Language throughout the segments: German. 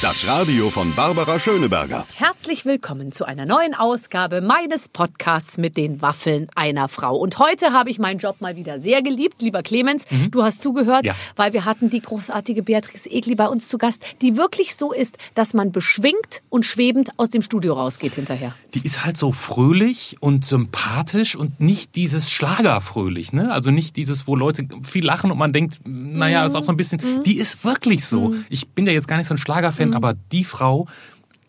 Das Radio von Barbara Schöneberger. Herzlich willkommen zu einer neuen Ausgabe meines Podcasts mit den Waffeln einer Frau. Und heute habe ich meinen Job mal wieder sehr geliebt. Lieber Clemens, du hast zugehört, Ja. weil wir hatten die großartige Beatrice Egli bei uns zu Gast, die wirklich so ist, dass man beschwingt und schwebend aus dem Studio rausgeht hinterher. Die ist halt so fröhlich und sympathisch und nicht dieses Schlagerfröhlich, ne? Also nicht dieses, wo Leute viel lachen und man denkt, naja, ist auch so ein bisschen, die ist wirklich so. Ich bin ja jetzt gar nicht so ein Schlagerfan, aber die Frau,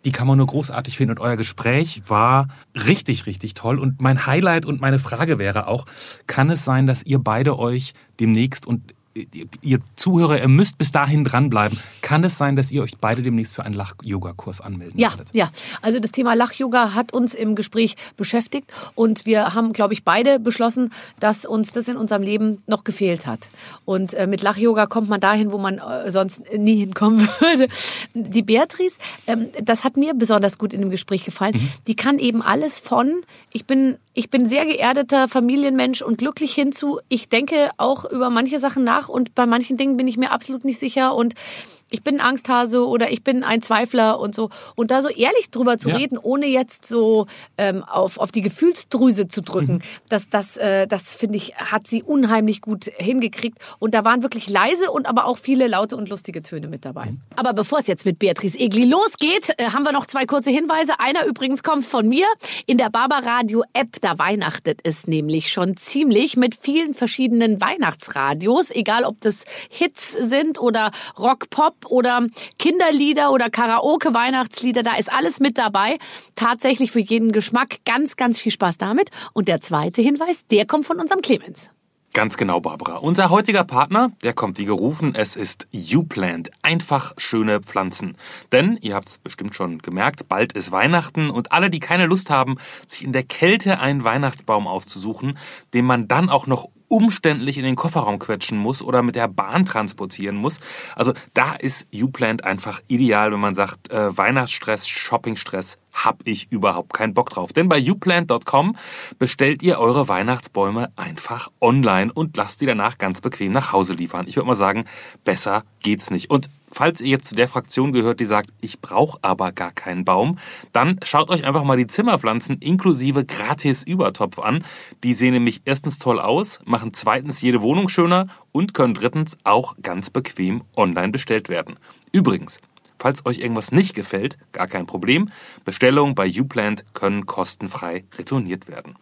die kann man nur großartig finden und euer Gespräch war richtig, richtig toll. Und mein Highlight und meine Frage wäre auch, kann es sein, dass ihr beide euch demnächst und ihr Zuhörer, ihr müsst bis dahin dranbleiben. Kann es sein, dass ihr euch beide demnächst für einen Lach-Yoga-Kurs anmelden Ja, werdet? ja. Also das Thema Lach-Yoga hat uns im Gespräch beschäftigt und wir haben, glaube ich, beide beschlossen, dass uns das in unserem Leben noch gefehlt hat. Und äh, mit Lach-Yoga kommt man dahin, wo man äh, sonst nie hinkommen würde. Die Beatrice, ähm, das hat mir besonders gut in dem Gespräch gefallen. Die kann eben alles von, ich bin, ich bin sehr geerdeter Familienmensch und glücklich hinzu, ich denke auch über manche Sachen nach und bei manchen Dingen bin ich mir absolut nicht sicher und ich bin ein Angsthase oder ich bin ein Zweifler und so. Und da so ehrlich drüber zu Ja. reden, ohne jetzt so ähm, auf, auf die Gefühlsdrüse zu drücken, Mhm. das, das, äh, das finde ich, hat sie unheimlich gut hingekriegt. Und da waren wirklich leise und aber auch viele laute und lustige Töne mit dabei. Mhm. Aber bevor es jetzt mit Beatrice Egli losgeht, äh, haben wir noch zwei kurze Hinweise. Einer übrigens kommt von mir. In der Barbaradio App, da weihnachtet es nämlich schon ziemlich mit vielen verschiedenen Weihnachtsradios, egal ob das Hits sind oder Rock, Pop oder Kinderlieder oder Karaoke Weihnachtslieder, da ist alles mit dabei. Tatsächlich für jeden Geschmack ganz, ganz viel Spaß damit. Und der zweite Hinweis, der kommt von unserem Clemens. Ganz genau, Barbara. Unser heutiger Partner, der kommt wie gerufen, es ist YouPlant. Einfach schöne Pflanzen. Denn, ihr habt es bestimmt schon gemerkt, bald ist Weihnachten und alle, die keine Lust haben, sich in der Kälte einen Weihnachtsbaum auszusuchen, den man dann auch noch umständlich in den Kofferraum quetschen muss oder mit der Bahn transportieren muss. Also da ist YouPlant einfach ideal, wenn man sagt, äh, Weihnachtsstress, Shoppingstress, hab ich überhaupt keinen Bock drauf. Denn bei youplant.com bestellt ihr eure Weihnachtsbäume einfach online und lasst die danach ganz bequem nach Hause liefern. Ich würde mal sagen, besser geht's nicht. Und falls ihr jetzt zu der Fraktion gehört, die sagt, ich brauche aber gar keinen Baum, dann schaut euch einfach mal die Zimmerpflanzen inklusive gratis Übertopf an. Die sehen nämlich erstens toll aus, machen zweitens jede Wohnung schöner und können drittens auch ganz bequem online bestellt werden. Übrigens, Falls euch irgendwas nicht gefällt, gar kein Problem. Bestellungen bei Uplant können kostenfrei retourniert werden.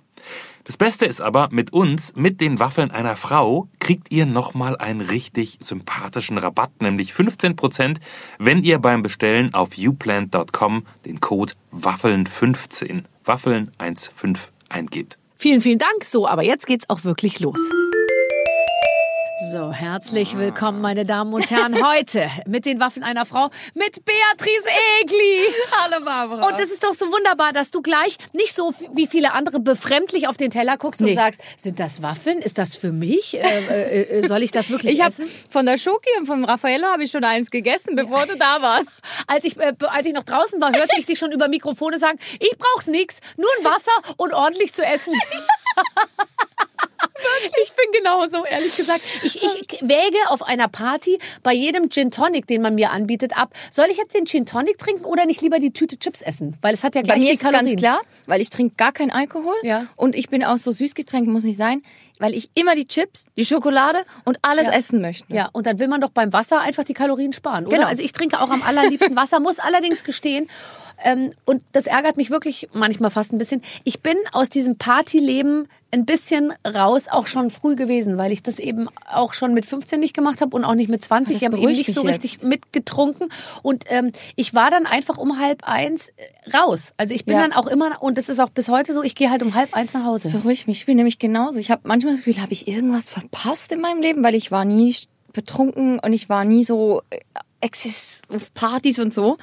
Das Beste ist aber, mit uns, mit den Waffeln einer Frau, kriegt ihr nochmal einen richtig sympathischen Rabatt, nämlich 15%, wenn ihr beim Bestellen auf uplant.com den Code Waffeln15, Waffeln15 eingebt. Vielen, vielen Dank. So, aber jetzt geht's auch wirklich los. So, herzlich willkommen, meine Damen und Herren, heute mit den Waffen einer Frau, mit Beatrice Egli. Hallo Barbara. Und es ist doch so wunderbar, dass du gleich nicht so wie viele andere befremdlich auf den Teller guckst und Nee. sagst, sind das Waffeln? Ist das für mich? Äh, äh, äh, soll ich das wirklich ich habe essen? von der Schoki und vom Raffaello habe ich schon eins gegessen, bevor du da warst. Als ich, äh, als ich noch draußen war, hörte ich dich schon über Mikrofone sagen, ich brauch's nix, nur ein Wasser und ordentlich zu essen. Ich bin genauso, ehrlich gesagt. Ich, ich wäge auf einer Party bei jedem Gin Tonic, den man mir anbietet, ab. Soll ich jetzt den Gin Tonic trinken oder nicht lieber die Tüte Chips essen? Weil es hat ja Bei gleich mir viel ist Kalorien. ganz klar, weil ich trinke gar keinen Alkohol Ja. und ich bin auch so Süßgetränke muss nicht sein, weil ich immer die Chips, die Schokolade und alles Ja. essen möchte. Ja, und dann will man doch beim Wasser einfach die Kalorien sparen, oder? Genau. Also ich trinke auch am allerliebsten Wasser, muss allerdings gestehen, ähm, und das ärgert mich wirklich manchmal fast ein bisschen. Ich bin aus diesem Partyleben ein bisschen raus, auch schon früh gewesen, weil ich das eben auch schon mit 15 nicht gemacht habe und auch nicht mit 20. Das Ich habe eben nicht so mich richtig jetzt. mitgetrunken. Und ähm, ich war dann einfach um halb eins äh, raus. Also ich bin Ja. dann auch immer, und das ist auch bis heute so, ich gehe halt um halb eins nach Hause. Beruhig mich, ich bin nämlich genauso. Ich habe manchmal das Gefühl, habe ich irgendwas verpasst in meinem Leben, weil ich war nie betrunken und ich war nie so äh, Exzess auf Partys und so.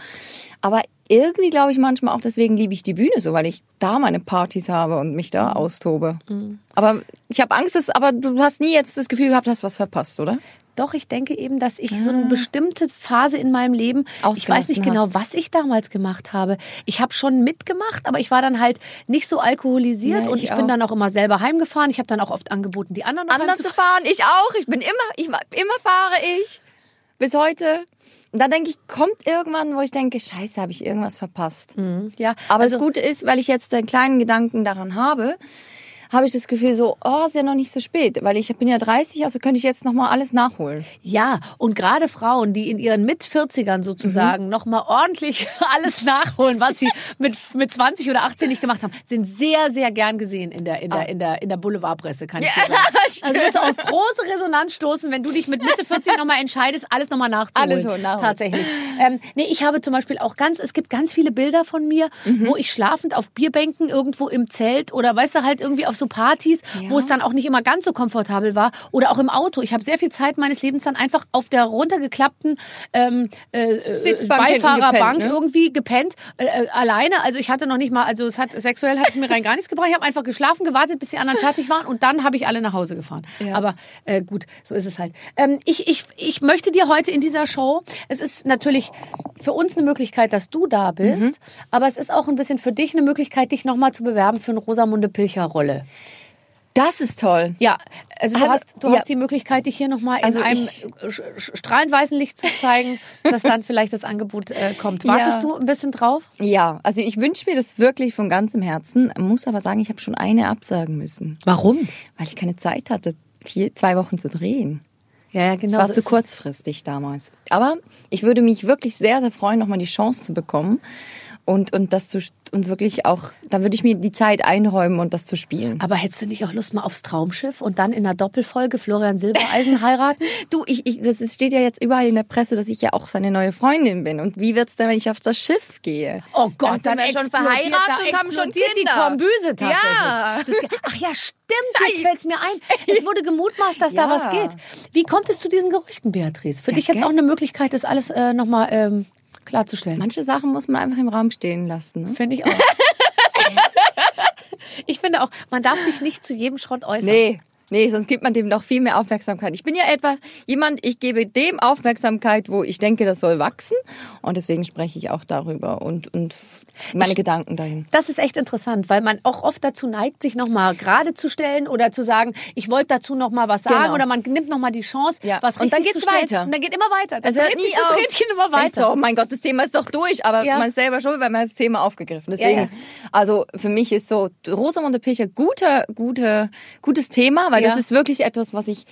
Aber irgendwie glaube ich manchmal auch, deswegen liebe ich die Bühne so, weil ich da meine Partys habe und mich da austobe. Aber ich habe Angst, dass, aber du hast nie jetzt das Gefühl gehabt, hast was verpasst, oder? Doch, ich denke eben, dass ich so eine bestimmte Phase in meinem Leben, ich weiß nicht genau, hast. was ich damals gemacht habe. Ich habe schon mitgemacht, aber ich war dann halt nicht so alkoholisiert Ja, und ich ich bin dann auch immer selber heimgefahren. Ich habe dann auch oft angeboten, die anderen Anderen zu fahren, ich auch. Ich bin immer, ich immer fahre ich. Bis heute. Und dann denke ich, kommt irgendwann, wo ich denke, scheiße, habe ich irgendwas verpasst. Ja, Aber also, das Gute ist, weil ich jetzt den kleinen Gedanken daran habe, habe ich das Gefühl so, oh, ist ja noch nicht so spät, weil ich bin ja 30, also könnte ich jetzt noch mal alles nachholen. Ja, und gerade Frauen, die in ihren Mit-40ern Mhm. sozusagen noch mal ordentlich alles nachholen, was sie mit, mit 20 oder 18 nicht gemacht haben, sind sehr, sehr gern gesehen in der, in der, in der, in der Boulevardpresse, kann ich dir sagen. Also wirst du auf große Resonanz stoßen, wenn du dich mit Mitte 40 noch mal entscheidest, alles noch mal nachzuholen. Alles so nachholen. Tatsächlich. Ähm, nee, ich habe zum Beispiel auch ganz, es gibt ganz viele Bilder von mir, Mhm. wo ich schlafend auf Bierbänken irgendwo im Zelt oder weißt du halt irgendwie auf so Partys, wo es dann auch nicht immer ganz so komfortabel war oder auch im Auto. Ich habe sehr viel Zeit meines Lebens dann einfach auf der runtergeklappten ähm, äh, hinten Beifahrerbank ne? irgendwie gepennt, äh, äh, alleine. Also ich hatte noch nicht mal, also es hat sexuell hat es mir rein gar nichts gebracht. Ich habe einfach geschlafen, gewartet, bis die anderen fertig waren und dann habe ich alle nach Hause gefahren. Ja. Aber äh, gut, so ist es halt. Ähm, ich, ich, ich möchte dir heute in dieser Show, es ist natürlich für uns eine Möglichkeit, dass du da bist, Mhm. aber es ist auch ein bisschen für dich eine Möglichkeit, dich nochmal zu bewerben für eine Rosamunde Pilcher Rolle. Das ist toll. Ja, also du, Also, hast, du ja. hast die Möglichkeit, dich hier nochmal in Also einem ich- sch- sch- strahlend weißen Licht zu zeigen, dass dann vielleicht das Angebot äh, kommt. Wartest Ja. du ein bisschen drauf? Ja, also ich wünsche mir das wirklich von ganzem Herzen, muss aber sagen, ich habe schon eine absagen müssen, Warum? weil ich keine Zeit hatte, vier, zwei Wochen zu drehen. Ja, ja, genau. Es war so zu kurzfristig damals. Aber ich würde mich wirklich sehr, sehr freuen, nochmal die Chance zu bekommen und, und das zu, und wirklich auch, da würde ich mir die Zeit einräumen und das zu spielen. Aber hättest du nicht auch Lust mal aufs Traumschiff und dann in einer Doppelfolge Florian Silbereisen heiraten? Du, ich, ich, das steht ja jetzt überall in der Presse, dass ich ja auch seine neue Freundin bin. Und wie wird's denn, wenn ich auf das Schiff gehe? Oh Gott, dann sind wir schon verheiratet da und haben schon Kinder. die Kombüse tatsächlich. Ja. Das, ach ja, stimmt, jetzt fällt's mir ein. Es wurde gemutmaßt, dass da Ja. was geht. Wie kommt es zu diesen Gerüchten, Beatrice? Für Ja, dich jetzt gell? auch eine Möglichkeit, das alles äh, nochmal ähm, klarzustellen. Manche Sachen muss man einfach im Raum stehen lassen. Ne? Finde ich auch. ich finde auch, man darf sich nicht zu jedem Schrott äußern. Nee. Nee, sonst gibt man dem noch viel mehr Aufmerksamkeit. Ich bin ja etwas jemand, ich gebe dem Aufmerksamkeit, wo ich denke, das soll wachsen. Und deswegen spreche ich auch darüber und, und meine Gedanken dahin. Das ist echt interessant, weil man auch oft dazu neigt, sich nochmal gerade zu stellen oder zu sagen, ich wollte dazu nochmal was sagen Genau. oder man nimmt nochmal die Chance, Ja. was Und dann geht's stellen. weiter. Und dann geht immer weiter. Dann Es hört dreht sich das auf. Rädchen immer weiter. du, oh mein Gott, das Thema ist doch durch, aber Ja. man ist selber schon, weil man das Thema aufgegriffen. Deswegen, ja. also für mich ist so Rosamunde Pilcher guter, guter, gutes Thema, weil Ja. das ist wirklich etwas, was ich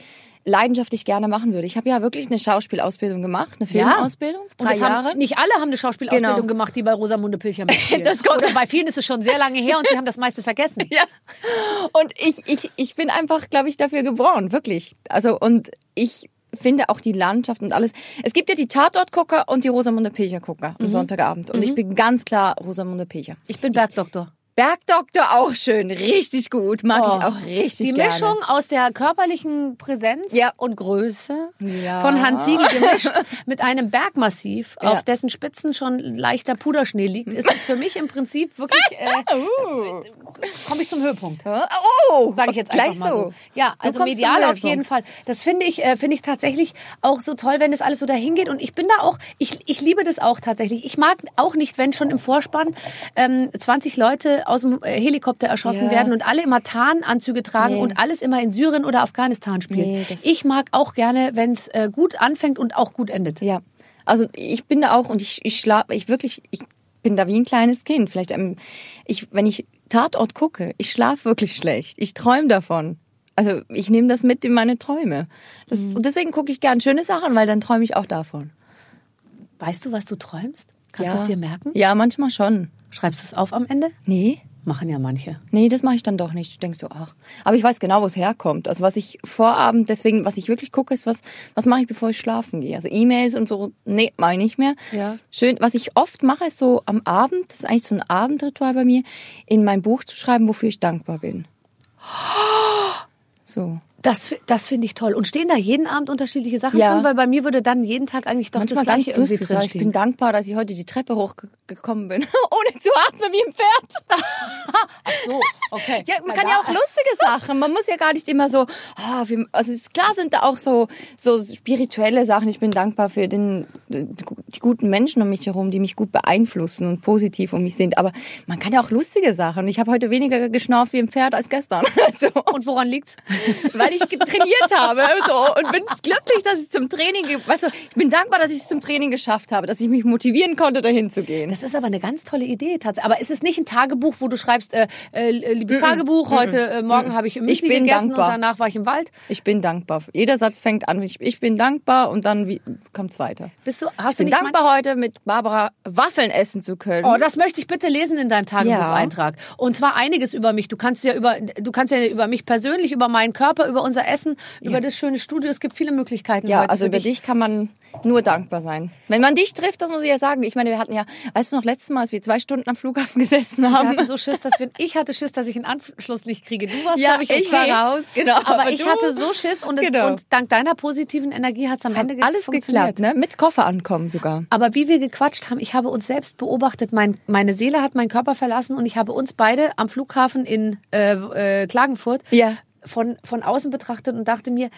leidenschaftlich gerne machen würde. Ich habe ja wirklich eine Schauspielausbildung gemacht, eine Filmausbildung, Und drei Jahre. Haben, nicht alle haben eine Schauspielausbildung Genau. gemacht, die bei Rosamunde Pilcher mitspielen. Das kommt- Oder bei vielen ist es schon sehr lange her und sie haben das meiste vergessen. Ja. Und ich, ich, ich bin einfach, glaube ich, dafür geboren, wirklich. Also, und ich finde auch die Landschaft und alles. Es gibt ja die Tatortgucker und die Rosamunde Pilcher-Gucker Mhm. am Sonntagabend. Und ich bin ganz klar Rosamunde Pilcher. Ich bin Bergdoktor. Bergdoktor auch schön, richtig gut, mag Oh, ich auch richtig Die gerne. Mischung aus der körperlichen Präsenz Ja. und Größe Ja. von Hans Siegel gemischt mit einem Bergmassiv, Ja. auf dessen Spitzen schon leichter Puderschnee liegt, ist es für mich im Prinzip wirklich, äh, Uh. komme ich zum Höhepunkt. Oh, Sage ich jetzt gleich einfach mal so. so. Ja, also medial auf jeden Fall. Das finde ich, äh, finde ich tatsächlich auch so toll, wenn das alles so dahin geht. Und ich bin da auch, ich, ich liebe das auch tatsächlich. Ich mag auch nicht, wenn schon im Vorspann ähm, 20 Leute aus dem äh, Helikopter erschossen Ja. werden und alle immer Tarnanzüge tragen Nee. und alles immer in Syrien oder Afghanistan spielen. Nee, ich mag auch gerne, wenn es äh, gut anfängt und auch gut endet. Ja, also ich bin da auch und ich, ich schlafe, ich wirklich, ich bin da wie ein kleines Kind. Vielleicht, ähm, ich, wenn ich Tatort gucke, ich schlafe wirklich schlecht. Ich träume davon. Also ich nehme das mit in meine Träume. Das, Mhm. Und deswegen gucke ich gern schöne Sachen, weil dann träume ich auch davon. Weißt du, was du träumst? Kannst ja. du es dir merken? Ja, manchmal schon. Schreibst du es auf am Ende? Nee. Machen ja manche. Nee, das mache ich dann doch nicht. Ich denk so, ach. Aber ich weiß genau, wo es herkommt. Also was ich vorabend, deswegen, was ich wirklich gucke, ist, was, was mache ich, bevor ich schlafen gehe. Also E-Mails und so, nee, mache ich nicht mehr. Ja. Schön, was ich oft mache, ist so am Abend, das ist eigentlich so ein Abendritual bei mir, in mein Buch zu schreiben, wofür ich dankbar bin. So. Das, das finde ich toll. Und stehen da jeden Abend unterschiedliche Sachen Ja. drin? Weil bei mir würde dann jeden Tag eigentlich doch Manchmal das Gleiche irgendwie so, Ich drinstehen. bin dankbar, dass ich heute die Treppe hochgekommen bin, ohne zu atmen wie ein Pferd. so, okay. Ja, man kann ja auch lustige Sachen. Man muss ja gar nicht immer so, ah, wie, also klar sind da auch so, so spirituelle Sachen. Ich bin dankbar für den, die guten Menschen um mich herum, die mich gut beeinflussen und positiv um mich sind. Aber man kann ja auch lustige Sachen. Ich habe heute weniger geschnauft wie ein Pferd als gestern. Also, Und woran liegt's? weil ich trainiert habe so, und bin glücklich, dass ich zum Training, weißt du, ich bin dankbar, dass ich es zum Training geschafft habe, dass ich mich motivieren konnte, dahin zu gehen. Das ist aber eine ganz tolle Idee tatsächlich. Aber ist es nicht ein Tagebuch, wo du schreibst, äh, äh, liebes Tagebuch, heute äh, Morgen habe ich Müsli Ich bin gegessen dankbar. und danach war ich im Wald? Ich bin dankbar. Jeder Satz fängt an, ich, ich bin dankbar und dann wie, kommt's weiter. Bist du, hast Ich du bin dankbar, heute mit Barbara Waffeln essen zu können. Oh, das möchte ich bitte lesen in deinem Tagebucheintrag. Und zwar einiges über mich. Du kannst ja über, du kannst ja über mich persönlich, über meinen Körper, über unser Essen, über das schöne Studio. Es gibt viele Möglichkeiten ja, heute also über dich kann man nur dankbar sein. Wenn man dich trifft, das muss ich ja sagen. Ich meine, wir hatten ja, weißt du noch, letztes Mal, als wir zwei Stunden am Flughafen gesessen Wir haben. hatten so Schiss, dass wir, ich hatte Schiss, dass ich einen Anschluss nicht kriege. Du warst, Ja, glaube ich, okay. ich war raus, genau. Aber, Aber ich hatte so Schiss und, Genau. und dank deiner positiven Energie hat es am Ende Alles funktioniert. geklappt, ne? Mit Koffer ankommen sogar. Aber wie wir gequatscht haben, ich habe uns selbst beobachtet. Mein, meine Seele hat meinen Körper verlassen und ich habe uns beide am Flughafen in äh, äh, Klagenfurt Ja. Von, von außen betrachtet und dachte mir,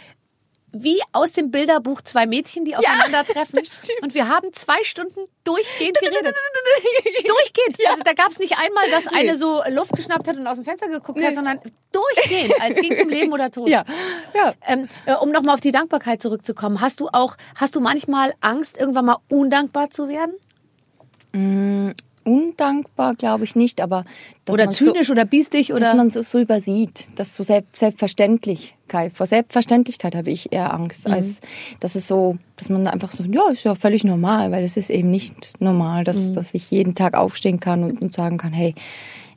wie aus dem Bilderbuch zwei Mädchen, die aufeinandertreffen. stimmt. und wir haben zwei Stunden durchgehend geredet. durchgehend. Also da gab es nicht einmal, dass eine so Luft geschnappt hat und aus dem Fenster geguckt hat, sondern durchgehend, als ging es um Leben oder Tod. Ja, ja. Ähm, äh, um nochmal auf die Dankbarkeit zurückzukommen, hast du auch, hast du manchmal Angst, irgendwann mal undankbar zu werden? Undankbar glaube ich nicht, aber dass Oder man so- zynisch oder biestig oder? dass man so, so übersieht, das so Selbst Selbstverständlichkeit, vor Selbstverständlichkeit habe ich eher Angst, als dass es so, dass man einfach so, ja, ist ja völlig normal, weil es ist eben nicht normal, dass, dass ich jeden Tag aufstehen kann und, und sagen kann, hey,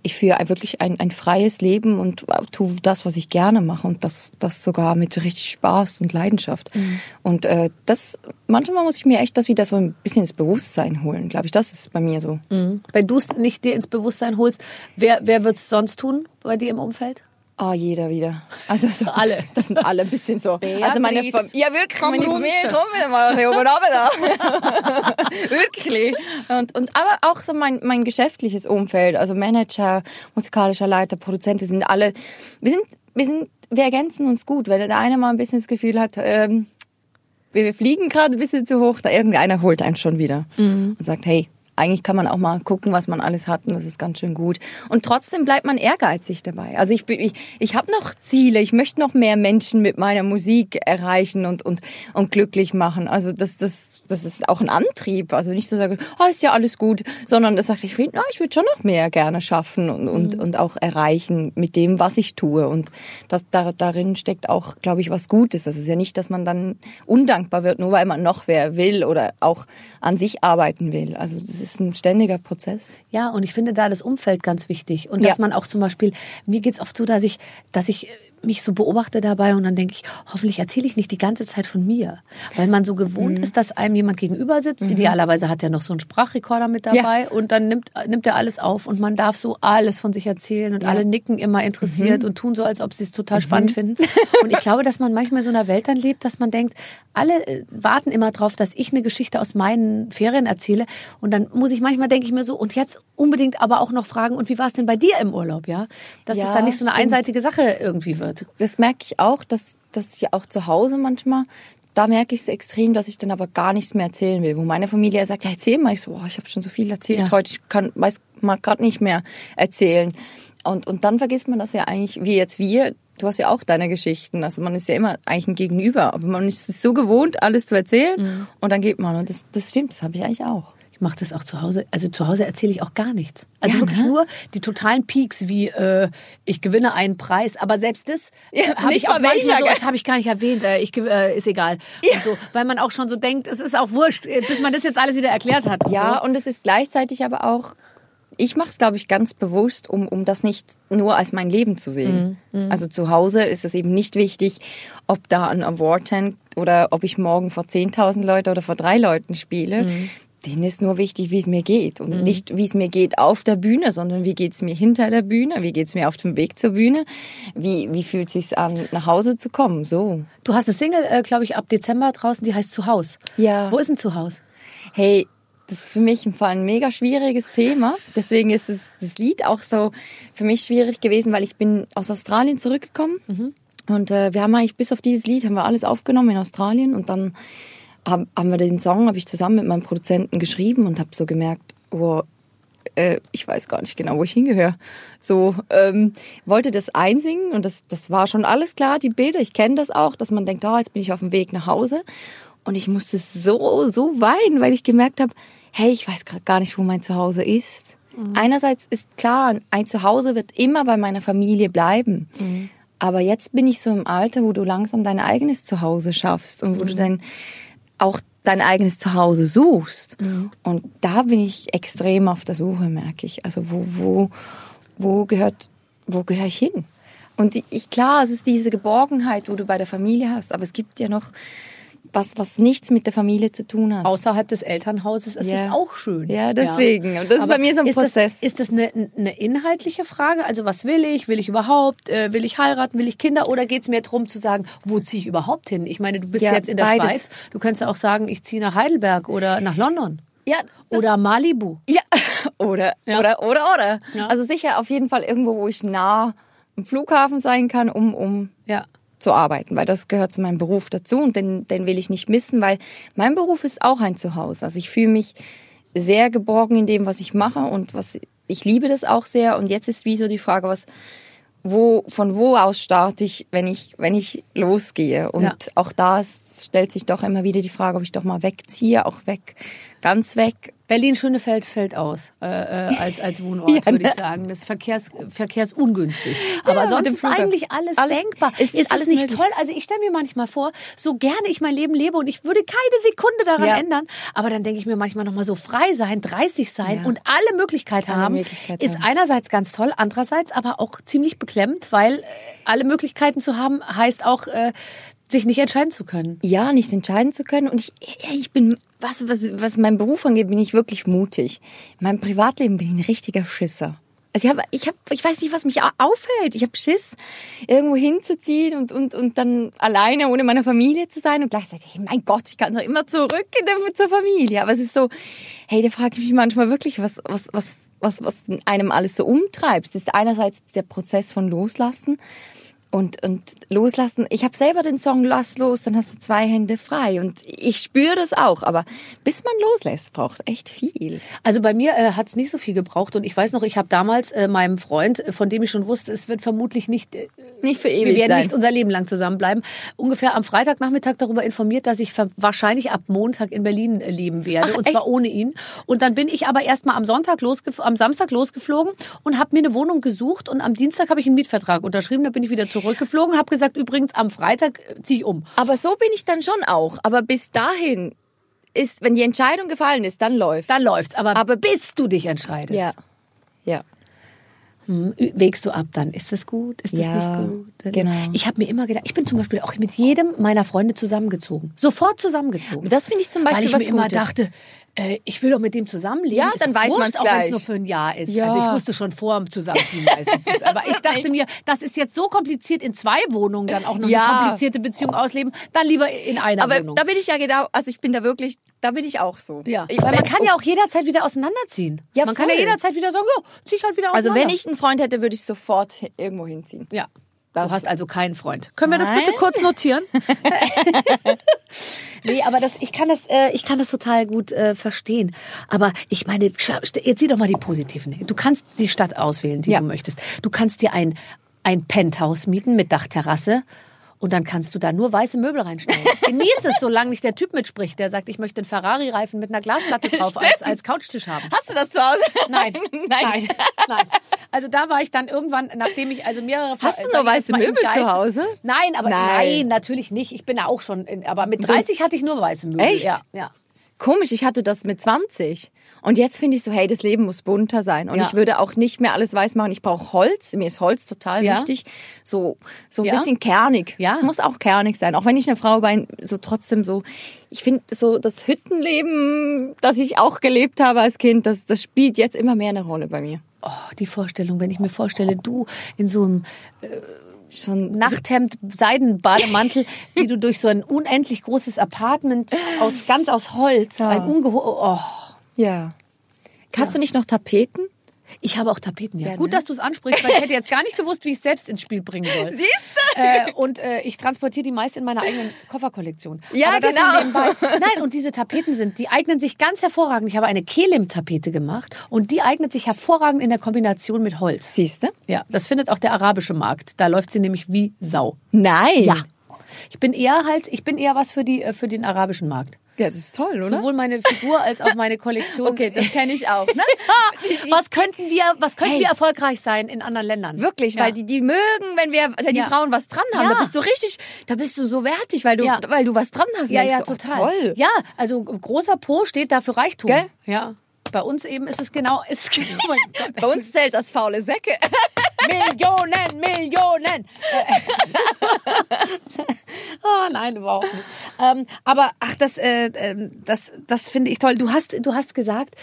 ich führe wirklich ein, ein freies Leben und tue das, was ich gerne mache und das, das sogar mit richtig Spaß und Leidenschaft. Und äh, das, manchmal muss ich mir echt das wieder so ein bisschen ins Bewusstsein holen, glaube ich, das ist bei mir so. Wenn du es nicht dir ins Bewusstsein holst, wer, wer wird es sonst tun bei dir im Umfeld? Ah, jeder wieder. Also das, Alle. Das sind alle ein bisschen so. also meine Beatrice, Familie, ja wirklich, meine runter. Familie, komm wieder mal hier oben runter da. wirklich. Und, und aber auch so mein, mein geschäftliches Umfeld, also Manager, musikalischer Leiter, Produzenten sind alle, wir sind, wir sind, wir ergänzen uns gut. Wenn der eine mal ein bisschen das Gefühl hat, ähm, wir, wir fliegen gerade ein bisschen zu hoch, da irgendeiner holt einen schon wieder und sagt, hey, eigentlich kann man auch mal gucken, was man alles hat und das ist ganz schön gut. Und trotzdem bleibt man ehrgeizig dabei. Also ich, bin- ich, ich habe noch Ziele, ich möchte noch mehr Menschen mit meiner Musik erreichen und, und, und glücklich machen. Also das, das, das ist auch ein Antrieb. Also nicht zu sagen, oh, ist ja alles gut, sondern das sagt, ich will, na, ich würde schon noch mehr gerne schaffen und, und, und auch erreichen mit dem, was ich tue. Und das, da, darin steckt auch, glaube ich, was Gutes. Das ist ja nicht, dass man dann undankbar wird, nur weil man noch wer will oder auch an sich arbeiten will. Also das ist ein ständiger Prozess. Ja, und ich finde da das Umfeld ganz wichtig. Und Ja. dass man auch zum Beispiel, mir geht's oft so, dass ich, dass ich mich so beobachte dabei und dann denke ich, hoffentlich erzähle ich nicht die ganze Zeit von mir. Weil man so Mhm. gewohnt ist, dass einem jemand gegenüber sitzt. Idealerweise hat er noch so einen Sprachrekorder mit dabei und dann nimmt, nimmt er alles auf und man darf so alles von sich erzählen und alle nicken immer interessiert Mhm. und tun so, als ob sie es total spannend finden. Und ich glaube, dass man manchmal in so einer Welt dann lebt, dass man denkt, alle äh, warten immer drauf, dass ich eine Geschichte aus meinen Ferien erzähle und dann muss ich manchmal denke ich mir so und jetzt unbedingt aber auch noch fragen und wie war es denn bei dir im Urlaub, ja? Dass es Ja, dann nicht so eine stimmt. einseitige Sache irgendwie wird. Das merke ich auch, dass, dass ich auch zu Hause manchmal, da merke ich es extrem, dass ich dann aber gar nichts mehr erzählen will. Wo meine Familie sagt, ja, erzähl mal. Ich so, boah, ich habe schon so viel erzählt Ja. heute, ich kann, weiß, mag gerade nicht mehr erzählen. Und, und dann vergisst man das ja eigentlich, wie jetzt wir, du hast ja auch deine Geschichten. Also man ist ja immer eigentlich ein Gegenüber, aber man ist es so gewohnt, alles zu erzählen Mhm. und dann geht man. Und das, das stimmt, das habe ich eigentlich auch. Ich mache das auch zu Hause. Also zu Hause erzähle ich auch gar nichts. Also Ja, wirklich ne? nur die totalen Peaks, wie äh, ich gewinne einen Preis. Aber selbst das Ja, habe ich auch mal manchmal welcher, so, das habe ich gar nicht erwähnt. Äh, ich äh, ist egal. Und so, weil man auch schon so denkt, es ist auch wurscht, äh, bis man das jetzt alles wieder erklärt hat. und Ja, so. und es ist gleichzeitig aber auch, ich mache es, glaube ich, ganz bewusst, um, um das nicht nur als mein Leben zu sehen. Also zu Hause ist es eben nicht wichtig, ob da ein Award hängt oder ob ich morgen vor 10.000 Leute oder vor drei Leuten spiele. Denen ist nur wichtig, wie es mir geht. Mhm. Und nicht, wie es mir geht auf der Bühne, sondern wie geht's mir hinter der Bühne, wie geht's mir auf dem Weg zur Bühne, wie, wie fühlt sich's an, nach Hause zu kommen, so. Du hast eine Single, äh, glaube ich, ab Dezember draußen, die heißt Zuhaus. Ja. Wo ist denn Zuhaus? Hey, das ist für mich im Fall ein mega schwieriges Thema. Deswegen ist es, das Lied auch so für mich schwierig gewesen, weil ich bin aus Australien zurückgekommen. Und äh, wir haben eigentlich bis auf dieses Lied haben wir alles aufgenommen in Australien und dann haben, haben wir den Song habe ich zusammen mit meinem Produzenten geschrieben und habe so gemerkt, oh, äh, ich weiß gar nicht genau, wo ich hingehöre. So ähm, wollte das einsingen und das das war schon alles klar, die Bilder. Ich kenne das auch, dass man denkt, oh, jetzt bin ich auf dem Weg nach Hause und ich musste so so weinen, weil ich gemerkt habe, hey, ich weiß gerade gar nicht, wo mein Zuhause ist. Einerseits ist klar, ein Zuhause wird immer bei meiner Familie bleiben. Aber jetzt bin ich so im Alter, wo du langsam dein eigenes Zuhause schaffst und wo du dein auch dein eigenes Zuhause suchst. Und da bin ich extrem auf der Suche, merke ich. Also wo, wo, wo gehört, wo gehöre ich hin? Und ich, klar, es ist diese Geborgenheit, wo du bei der Familie hast, aber es gibt ja noch was, was nichts mit der Familie zu tun hat. Außerhalb des Elternhauses ist Ja. es auch schön. Ja, deswegen. Und das ist Aber bei mir so ein ist Prozess. Das, ist das eine, eine inhaltliche Frage? Also was will ich? Will ich überhaupt? Äh, will ich heiraten? Will ich Kinder? Oder geht es mir darum zu sagen, wo ziehe ich überhaupt hin? Ich meine, du bist Ja, jetzt in der beides. Schweiz. Du könntest ja auch sagen, ich ziehe nach Heidelberg oder nach London. ja, Oder Malibu. Ja, oder, Ja. oder, oder, oder. Ja. Also sicher auf jeden Fall irgendwo, wo ich nah am Flughafen sein kann, um, um Ja. Zu arbeiten, weil das gehört zu meinem Beruf dazu und den, den will ich nicht missen, weil mein Beruf ist auch ein Zuhause. Also ich fühle mich sehr geborgen in dem, was ich mache und was ich liebe das auch sehr. Und jetzt ist wie so die Frage, was, wo, von wo aus starte ich, wenn ich, wenn ich losgehe? Und Ja. auch da ist, stellt sich doch immer wieder die Frage, ob ich doch mal wegziehe, auch weg, ganz weg. Berlin-Schönefeld fällt aus äh, äh, als, als Wohnort, Ja, würde ich ne? sagen. Das ist Verkehrs, verkehrsungünstig. Aber Ja, sonst ist eigentlich alles, Alles- denkbar. es ist ist alles es nicht möglich. toll? Also ich stelle mir manchmal vor, so gerne ich mein Leben lebe und ich würde keine Sekunde daran Ja. ändern. Aber dann denke ich mir manchmal nochmal so frei sein, 30 sein und alle Möglichkeiten haben, Möglichkeiten ist haben. einerseits ganz toll, andererseits aber auch ziemlich beklemmt, weil äh, alle Möglichkeiten zu haben heißt auch, äh, sich nicht entscheiden zu können. ja, nicht entscheiden zu können. Und ich, ich bin, was, was, was meinen Beruf angeht, bin ich wirklich mutig. In meinem Privatleben bin ich ein richtiger Schisser. Also ich habe, ich habe, ich weiß nicht, was mich au- aufhält. Ich habe Schiss, irgendwo hinzuziehen und, und, und dann alleine ohne meine Familie zu sein und gleichzeitig, hey, mein Gott, ich kann doch immer zurück in der, zur Familie. Aber es ist so, hey, da frage ich mich manchmal wirklich, was, was, was, was, was einem alles so umtreibt. Es ist einerseits der Prozess von Loslassen, und, und loslassen. Ich habe selber den Song Lass los, dann hast du zwei Hände frei. Und ich spüre das auch. Aber bis man loslässt, braucht echt viel. Also bei mir äh, hat es nicht so viel gebraucht und ich weiß noch, ich habe damals äh, meinem Freund, äh, von dem ich schon wusste, es wird vermutlich nicht, äh, Nicht für wir ewig werden sein. nicht unser Leben lang zusammenbleiben, ungefähr am Freitagnachmittag darüber informiert, dass ich wahrscheinlich ab Montag in Berlin äh, leben werde Ach, und zwar ohne ihn. Und dann bin ich aber erstmal am Sonntag losgef am Samstag losgeflogen und habe mir eine Wohnung gesucht und am Dienstag habe ich einen Mietvertrag unterschrieben, da bin ich wieder zurückgeflogen habe gesagt, übrigens am Freitag äh, ziehe ich um. Aber so bin ich dann schon auch. Aber bis dahin ist, wenn die Entscheidung gefallen ist, dann läuft. Dann läuft's, aber, Aber- bis du dich entscheidest. Ja. Ja. Hm, Wägst du ab dann? Ist das gut? Ist das Ja, nicht gut? genau. Ich habe mir immer gedacht, ich bin zum Beispiel auch mit jedem meiner Freunde zusammengezogen. Sofort zusammengezogen. Das finde ich zum Beispiel Weil ich was mir immer dachte, äh, ich will doch mit dem zusammenleben. Ja, dann weiß wurscht, man's Auch wenn es nur für ein Jahr ist. Ja. Also ich wusste schon vor dem Zusammenziehen meistens. Ist. Aber ich dachte mir, das ist jetzt so kompliziert, in zwei Wohnungen dann auch noch Ja. eine komplizierte Beziehung ausleben. Dann lieber in einer Aber Wohnung. da bin ich ja genau, also ich bin da wirklich, da bin ich auch so. ja, ich, weil man kann ja auch jederzeit wieder auseinanderziehen. Ja, man kann ja voll. jederzeit wieder sagen, ja, zieh ich halt wieder Also auseinander. wenn ich einen Freund hätte, würde ich sofort irgendwo hinziehen. Ja. Das- du hast also keinen Freund. Können wir das Nein. bitte kurz notieren? nee, aber das, ich kann das, äh, ich kann das total gut äh, verstehen. Aber ich meine, jetzt sieh doch mal die positiven. Dinge. Du kannst die Stadt auswählen, die Ja. du möchtest. Du kannst dir ein, ein Penthouse mieten mit Dachterrasse. Und dann kannst du da nur weiße Möbel reinstellen. Genieß es, solange nicht der Typ mitspricht, der sagt, ich möchte einen Ferrari-Reifen mit einer Glasplatte drauf als, als Couchtisch haben. Hast du das zu Hause? Nein, nein. nein, nein. Also da war ich dann irgendwann, nachdem ich also mehrere. Hast du nur weiße Möbel zu Hause? Nein, aber Nein. nein. natürlich nicht. Ich bin da auch schon. In, aber mit 30 hatte ich nur weiße Möbel. Echt? Ja, ja. Komisch, ich hatte das mit 20. Und jetzt finde ich so, hey, das Leben muss bunter sein. Und Ja. ich würde auch nicht mehr alles weiß machen. Ich brauche Holz. Mir ist Holz total Ja. wichtig. So, so ein Ja. bisschen kernig. Ja. Muss auch kernig sein. Auch wenn ich eine Frau bin, so trotzdem so, ich finde so das Hüttenleben, das ich auch gelebt habe als Kind, das, das spielt jetzt immer mehr eine Rolle bei mir. Oh, die Vorstellung, wenn ich mir vorstelle, du in so einem Schon Nachthemd, Seidenbademantel, die du durch so ein unendlich großes Apartment aus ganz aus Holz, Ja. ein ungeheuer. Oh. Ja. Hast du nicht noch Tapeten? Ich habe auch Tapeten, ja. Ja, Gut, ne? dass du es ansprichst, weil ich hätte jetzt gar nicht gewusst, wie ich es selbst ins Spiel bringen soll. Siehst du? Äh, und äh, ich transportiere die meist in meiner eigenen Kofferkollektion. Ja, Aber genau. Nein, und diese Tapeten sind, die eignen sich ganz hervorragend. Ich habe eine Kelim-Tapete gemacht und die eignet sich hervorragend in der Kombination mit Holz. Siehst du? Ja, das findet auch der arabische Markt. Da läuft sie nämlich wie Sau. Nein. Ja. Ich bin eher halt, ich bin eher was für die, äh, für den arabischen Markt. Ja, das ist toll, oder? Sowohl meine Figur als auch meine Kollektion. Okay, das kenne ich auch. Ne? was könnten wir, was könnten Hey. wir erfolgreich sein in anderen Ländern? Wirklich, Ja. weil die, die mögen, wenn wir, wenn die Ja. Frauen was dran haben, Ja. da bist du richtig, da bist du so wertig, weil du, weil du was dran hast. Ja, ja, du, oh, total. toll. Ja, also großer Po steht da für Reichtum. Gell? Ja. Bei uns eben ist es genau, ist genau mein Gott. Bei uns zählt das faule Säcke. Millionen, Millionen. oh nein, überhaupt nicht. Ähm, aber ach, das, äh, ähm, das, das finde ich toll. Du hast, du hast gesagt,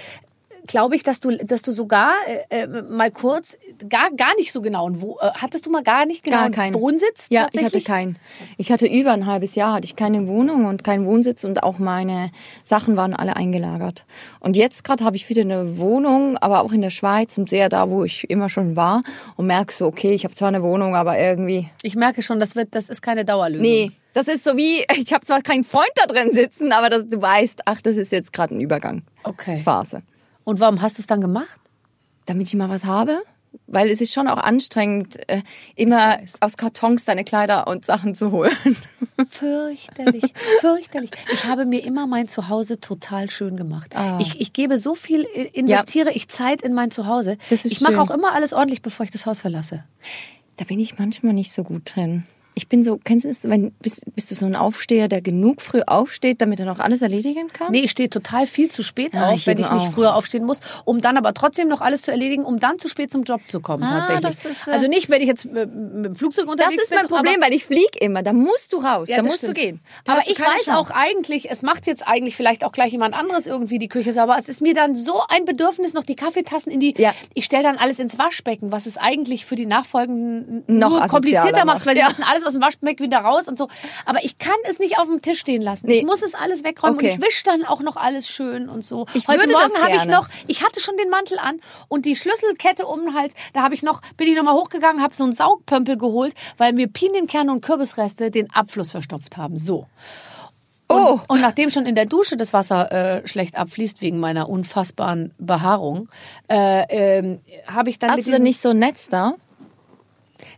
glaube ich, dass du, dass du sogar äh, äh, mal kurz, gar, gar nicht so genau, wo, äh, hattest du mal gar nicht genau Gar einen keinen. Wohnsitz? Ja, ich hatte keinen. Ich hatte über ein halbes Jahr hatte ich keine Wohnung und keinen Wohnsitz und auch meine Sachen waren alle eingelagert. Und jetzt gerade habe ich wieder eine Wohnung, aber auch in der Schweiz und sehr da, wo ich immer schon war und merke so, okay, ich habe zwar eine Wohnung, aber irgendwie Ich merke schon, das wird, das ist keine Dauerlösung. Nee, das ist so wie, ich habe zwar keinen Freund da drin sitzen, aber das, du weißt, ach, das ist jetzt gerade ein Übergang. Okay. Das ist Phase. Und warum hast du es dann gemacht? Damit ich mal was habe. Weil es ist schon auch anstrengend, äh, immer aus Kartons deine Kleider und Sachen zu holen. Fürchterlich, fürchterlich. Ich habe mir immer mein Zuhause total schön gemacht. Ah. Ich, ich gebe so viel, äh, investiere ich Zeit in mein Zuhause. Das ist ich mache auch immer alles ordentlich, bevor ich das Haus verlasse. Da bin ich manchmal nicht so gut drin. Ich bin so, kennst du das, wenn, bist, bist du so ein Aufsteher, der genug früh aufsteht, damit er noch alles erledigen kann? Nee, ich stehe total viel zu spät Ja, auf, ich wenn ich nicht auch. früher aufstehen muss, um dann aber trotzdem noch alles zu erledigen, um dann zu spät zum Job zu kommen Ah, tatsächlich. das ist, äh, also nicht, wenn ich jetzt äh, mit dem Flugzeug das unterwegs ist mein bin, Problem, weil ich flieg immer. Da musst du raus, Ja, da das musst stimmt. du gehen. Da Aber ich weiß Chance. auch eigentlich, es macht jetzt eigentlich vielleicht auch gleich jemand anderes irgendwie die Küche sauber. Es ist mir dann so ein Bedürfnis, noch die Kaffeetassen in die. Ja. Ich stelle dann alles ins Waschbecken, was es eigentlich für die Nachfolgenden Noch nur komplizierter macht, weil sie müssen alles aus dem Waschbecken wieder raus und so. Aber ich kann es nicht auf dem Tisch stehen lassen. Nee. Ich muss es alles wegräumen Okay. und ich wische dann auch noch alles schön und so. Ich Heute Morgen habe ich noch, ich hatte schon den Mantel an und die Schlüsselkette um den Hals. Da habe ich noch, bin ich noch mal hochgegangen, habe so einen Saugpömpel geholt, weil mir Pinienkerne und Kürbisreste den Abfluss verstopft haben. So. Und, Oh. und nachdem schon in der Dusche das Wasser äh, schlecht abfließt wegen meiner unfassbaren Behaarung, äh, ähm, habe ich dann Hast du denn nicht so ein Netz da?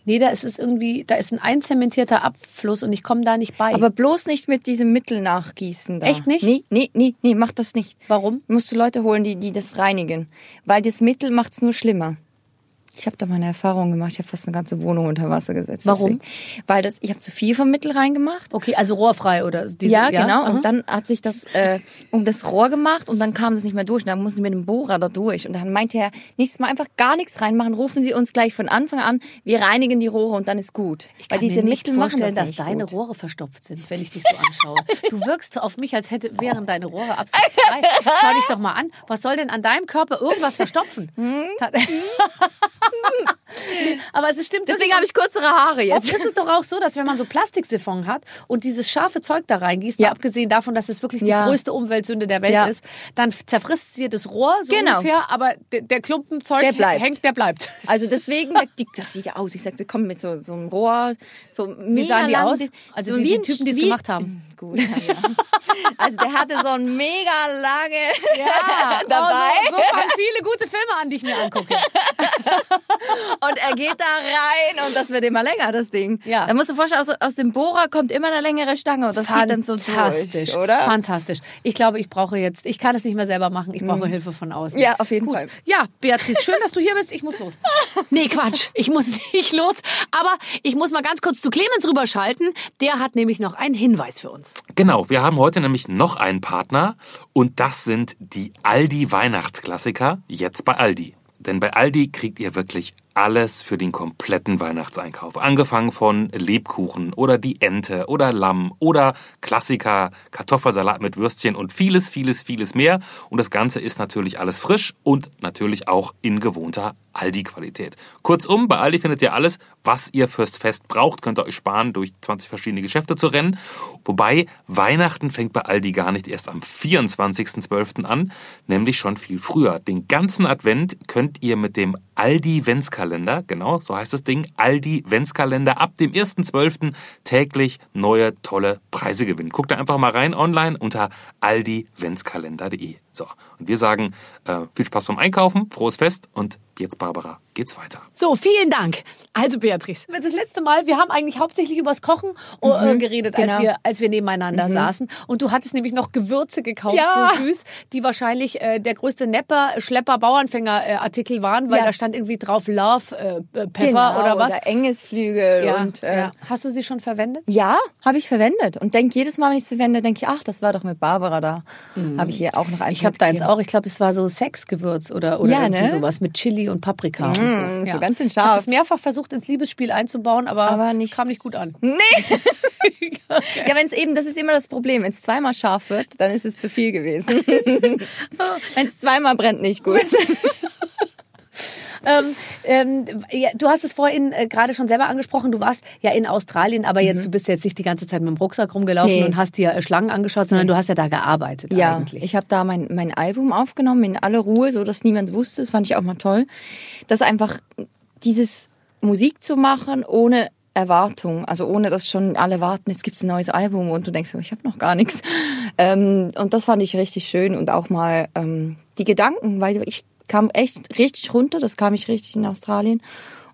Nee, da ist es irgendwie, da ist ein einzementierter Abfluss und ich komme da nicht bei. Aber bloß nicht mit diesem Mittel nachgießen da. Echt nicht? Nee, nee, nee, nee, mach das nicht. Warum? Musst du Leute holen, die, die das reinigen. Weil das Mittel macht's nur schlimmer. Ich habe da meine Erfahrung gemacht. Ich habe fast eine ganze Wohnung unter Wasser gesetzt. Warum? Deswegen. Weil das, ich habe zu viel vom Mittel reingemacht. okay, also rohrfrei oder diese, ja, genau. aha. Und dann hat sich das äh, um das Rohr gemacht und dann kam das nicht mehr durch. Und dann mussten wir mit dem Bohrer da durch. Und dann meinte er, nächstes Mal einfach gar nichts reinmachen. Rufen Sie uns gleich von Anfang an. Wir reinigen die Rohre und dann ist gut. Ich Weil kann diese mir nicht Mittel machen vorstellen, das dass deine gut. Rohre verstopft sind, wenn ich dich so anschaue. Du wirkst auf mich, als hätte, wären deine Rohre absolut frei. Schau dich doch mal an. Was soll denn an deinem Körper irgendwas verstopfen? Aber es stimmt. Deswegen habe ich kürzere Haare Jetzt jetzt. ist es doch auch so, dass wenn man so Plastiksiphon hat und dieses scharfe Zeug da reingießt, Ja. abgesehen davon, dass es wirklich die Ja. größte Umweltsünde der Welt Ja. ist, dann zerfrisst sie das Rohr so Genau. ungefähr, aber der, der Klumpen Zeug Der bleibt. hängt, der bleibt. Also deswegen, die, das sieht ja aus. Ich sag, sie kommen mit so, so einem Rohr, so Wie sahen die aus? Also die- die ein Typen, die es gemacht haben. Gut. Also der hatte so ein mega lange Ja, dabei. Oh, so, so fangen viele gute Filme an, die ich mir angucke. und er geht da rein und das wird immer länger, das Ding. Ja. Da musst du dir vorstellen, aus, aus dem Bohrer kommt immer eine längere Stange und das geht dann so Fantastisch, durch, oder? Fantastisch. Ich glaube, ich brauche jetzt, ich kann es nicht mehr selber machen, ich brauche Hilfe von außen. Mhm. Ja, auf jeden Gut. Fall. Ja, Beatrice, schön, dass du hier bist. Ich muss los. Nee, Quatsch, ich muss nicht los. Aber ich muss mal ganz kurz zu Clemens rüberschalten. Der hat nämlich noch einen Hinweis für uns. Genau, wir haben heute nämlich noch einen Partner und das sind die Aldi Weihnachtsklassiker, jetzt bei Aldi. Denn bei Aldi kriegt ihr wirklich alles für den kompletten Weihnachtseinkauf. Angefangen von Lebkuchen oder die Ente oder Lamm oder Klassiker, Kartoffelsalat mit Würstchen und vieles, vieles, vieles mehr. Und das Ganze ist natürlich alles frisch und natürlich auch in gewohnter Aldi-Qualität. Kurzum, bei Aldi findet ihr alles, was ihr fürs Fest braucht. Könnt ihr euch sparen, durch 20 verschiedene Geschäfte zu rennen. Wobei Weihnachten fängt bei Aldi gar nicht erst am 24.12. an, nämlich schon viel früher. Den ganzen Advent könnt ihr mit dem Aldi-Ventskalender, genau, so heißt das Ding, Aldi-Ventskalender, ab dem 1.12. täglich neue, tolle Preise gewinnen. Guckt da einfach mal rein online unter aldiventskalender.de. So, und wir sagen äh, viel Spaß beim Einkaufen, frohes Fest und jetzt, Barbara, geht's weiter. So, vielen Dank. Also Beatrice, das letzte Mal, wir haben eigentlich hauptsächlich übers Kochen äh, geredet, als, genau. wir, als wir nebeneinander saßen. Und du hattest nämlich noch Gewürze gekauft, Ja. so süß, die wahrscheinlich äh, der größte Nepper, Schlepper, Bauernfänger äh, Artikel waren, weil Ja. da stand irgendwie drauf Love äh, Pepper Genau, oder was. Oder Engesflügel ja, und äh, ja. Hast du sie schon verwendet? Ja, habe ich verwendet. Und denk jedes Mal, wenn ich es verwende, denke ich, ach, das war doch mit Barbara da. Habe ich hier auch noch eins Ich habe da eins auch, ich glaube, es war so Sexgewürz oder, oder Ja, irgendwie ne? sowas mit Chili und Paprika und so. Mm, so ganz schön Ich habe scharf. das mehrfach versucht, ins Liebesspiel einzubauen, aber, Aber nicht- kam nicht gut an. Nee. Ja, wenn es eben, das ist immer das Problem. Wenn es zweimal scharf wird, dann ist es zu viel gewesen. wenn es zweimal brennt, nicht gut. Ähm, ähm, ja, du hast es vorhin äh, gerade schon selber angesprochen. Du warst ja in Australien, aber jetzt du bist jetzt nicht die ganze Zeit mit dem Rucksack rumgelaufen Mhm. Nee. und hast dir äh, Schlangen angeschaut, sondern du hast ja da gearbeitet Ja, eigentlich. ich habe da mein, mein Album aufgenommen in aller Ruhe, so dass niemand wusste. Das fand ich auch mal toll. Das einfach dieses Musik zu machen ohne Erwartung, also ohne dass schon alle warten, jetzt gibt's ein neues Album und du denkst ich habe noch gar nichts. Ähm, und das fand ich richtig schön und auch mal ähm, die Gedanken, weil ich kam echt richtig runter, das kam ich richtig in Australien.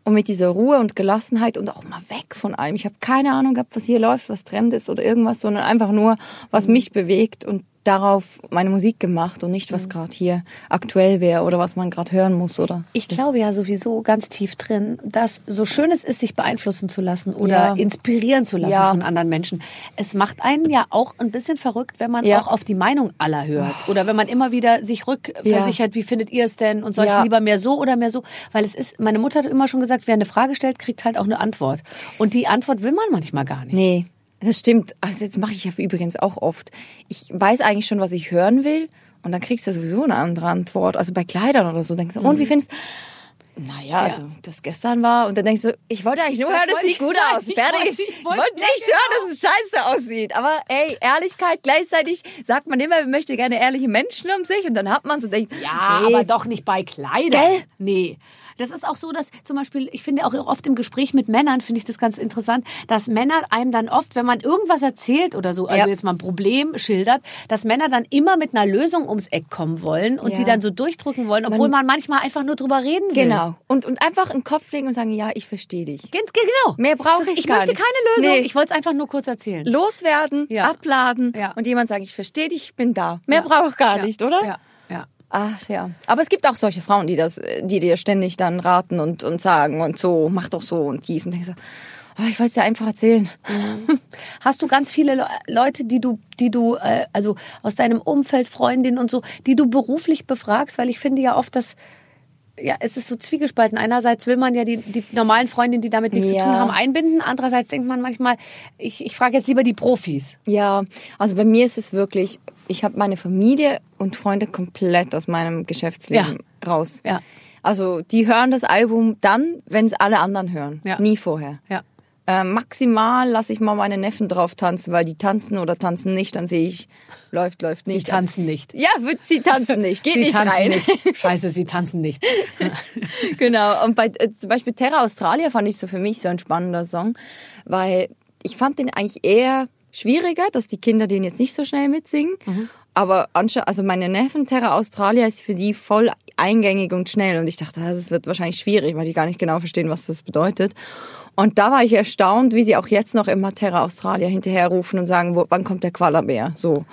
Und mit dieser Ruhe und Gelassenheit und auch mal weg von allem. Ich habe keine Ahnung gehabt, was hier läuft, was Trend ist oder irgendwas, sondern einfach nur, was mich bewegt und darauf meine Musik gemacht und nicht, was gerade hier aktuell wäre oder was man gerade hören muss oder. Ich glaube ja sowieso ganz tief drin, dass so schön es ist, sich beeinflussen zu lassen oder Ja. inspirieren zu lassen Ja. von anderen Menschen. Es macht einen ja auch ein bisschen verrückt, wenn man Ja. auch auf die Meinung aller hört. Oder wenn man immer wieder sich rückversichert, wie findet ihr es denn? Und soll ich lieber mehr so oder mehr so? Weil es ist, meine Mutter hat immer schon gesagt, wer eine Frage stellt, kriegt halt auch eine Antwort. Und die Antwort will man manchmal gar nicht. Nee, das stimmt. Also jetzt mache ich ja übrigens auch oft. Ich weiß eigentlich schon, was ich hören will und dann kriegst du sowieso eine andere Antwort. Also bei Kleidern oder so denkst du, und wie findest naja, also das gestern war und dann denkst du, ich wollte eigentlich nur hören, das wollte sieht gut aus. ich Fertig. wollte- Ich wollte nicht ja, hören, dass es scheiße aussieht. Aber ey, Ehrlichkeit, gleichzeitig sagt man immer, man möchte gerne ehrliche Menschen um sich und dann hat man so denkt, Ja, nee, aber doch nicht bei Kleidern. Gell? Nee. Das ist auch so, dass zum Beispiel, ich finde auch oft im Gespräch mit Männern, finde ich das ganz interessant, dass Männer einem dann oft, wenn man irgendwas erzählt oder so, also Ja. jetzt mal ein Problem schildert, dass Männer dann immer mit einer Lösung ums Eck kommen wollen und Ja. die dann so durchdrücken wollen, obwohl man, manchmal einfach nur drüber reden will. Genau. Und, und einfach in den Kopf legen und sagen, ja, ich verstehe dich. Gen- Genau. Mehr brauche ich Ich gar möchte nicht. keine Lösung. Nee. Ich wollte es einfach nur kurz erzählen. Loswerden, Ja. abladen und jemand sagen, ich verstehe dich, ich bin da. Mehr brauche ich gar nicht, oder? Ja. Ach ja. Aber es gibt auch solche Frauen, die das, die dir ständig dann raten und, und sagen und so, mach doch so und dies und denkst so, oh, ich wollte es dir einfach erzählen. Hast du ganz viele Le Leute, die du, die du, äh, also aus deinem Umfeld, Freundinnen und so, die du beruflich befragst? Weil ich finde ja oft, dass ja, es ist so zwiegespalten. Einerseits will man ja die, die normalen Freundinnen, die damit nichts zu Ja. tun haben, einbinden. Andererseits denkt man manchmal, ich, ich frage jetzt lieber die Profis. Ja, also bei mir ist es wirklich, ich habe meine Familie und Freunde komplett aus meinem Geschäftsleben raus. Ja. Also die hören das Album dann, wenn es alle anderen hören. Ja. Nie vorher. Ja. Äh, maximal lasse ich mal meine Neffen drauf tanzen, weil die tanzen oder tanzen nicht, dann sehe ich, läuft, läuft Sie nicht. tanzen nicht. Ja, wird sie tanzen nicht, geht Sie nicht tanzen rein. nicht. Scheiße, sie tanzen nicht. genau. Und bei äh, zum Beispiel Terra Australia fand ich so für mich so ein spannender Song, weil ich fand den eigentlich eher schwieriger, dass die Kinder den jetzt nicht so schnell mitsingen. Aber anscha also meine Neffen Terra Australia ist für die voll eingängig und schnell. Und ich dachte, das wird wahrscheinlich schwierig, weil die gar nicht genau verstehen, was das bedeutet. Und da war ich erstaunt, wie sie auch jetzt noch immer Terra Australia hinterherrufen und sagen, wo, wann kommt der Koalabär? So.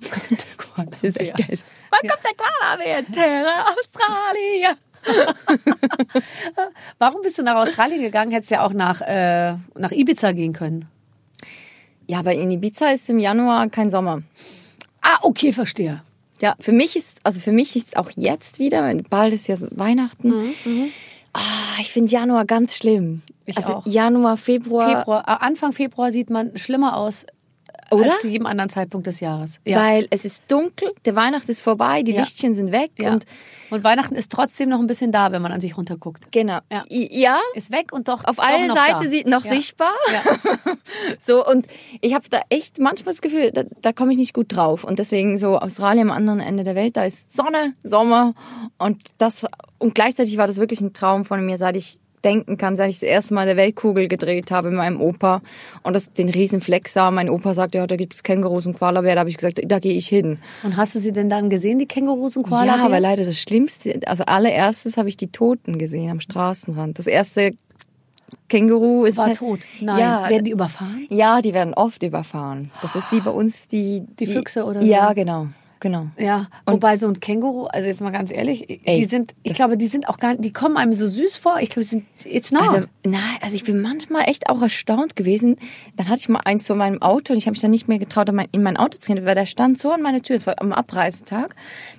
Das ist echt geil. Wann kommt der Koalabär? Terra Australia. Warum bist du nach Australien gegangen? Hättest ja auch nach, äh, nach Ibiza gehen können. Ja, aber in Ibiza ist im Januar kein Sommer. Ah, okay, verstehe. Ja, für mich ist, also für mich ist auch jetzt wieder, bald ist ja Weihnachten. Ah, ich finde Januar ganz schlimm. Ich also auch. Januar, Februar, Februar, äh, Anfang Februar sieht man schlimmer aus Oder? als zu jedem anderen Zeitpunkt des Jahres. Ja. weil es ist dunkel, der Weihnacht ist vorbei, die Ja. Lichtchen sind weg ja. und und Weihnachten ist trotzdem noch ein bisschen da, wenn man an sich runterguckt. genau. Ja. Ja Ist weg und doch auf einer noch Seite da. sieht noch sichtbar. Ja. So und ich habe da echt manchmal das Gefühl, da, da komme ich nicht gut drauf und deswegen so Australien am anderen Ende der Welt, da ist Sonne, Sommer und das und gleichzeitig war das wirklich ein Traum von mir, seit ich denken kann, seit ich das erste Mal der Weltkugel gedreht habe mit meinem Opa und das den riesen Fleck sah. Mein Opa sagte, ja, da gibt's Kängurus und Koalabär, da habe ich gesagt, da gehe ich hin. Und hast du sie denn dann gesehen, die Kängurus und Koala? Ja, aber leider das Schlimmste, also allererstes habe ich die Toten gesehen am Straßenrand. Das erste Känguru ist war tot. Nein. Ja, Werden die überfahren? ja, die werden oft überfahren. Das ist wie bei uns die Die Füchse oder so? Ja, genau, genau. Ja, wobei so ein Känguru, also jetzt mal ganz ehrlich, die Ey, sind, ich glaube, die sind auch gar nicht, die kommen einem so süß vor. Ich glaube, die sind, it's not. Also, nein, also ich bin manchmal echt auch erstaunt gewesen. Dann hatte ich mal eins vor meinem Auto und ich habe mich dann nicht mehr getraut, in mein- in mein Auto zu gehen, weil der stand so an meiner Tür, es war am Abreisetag.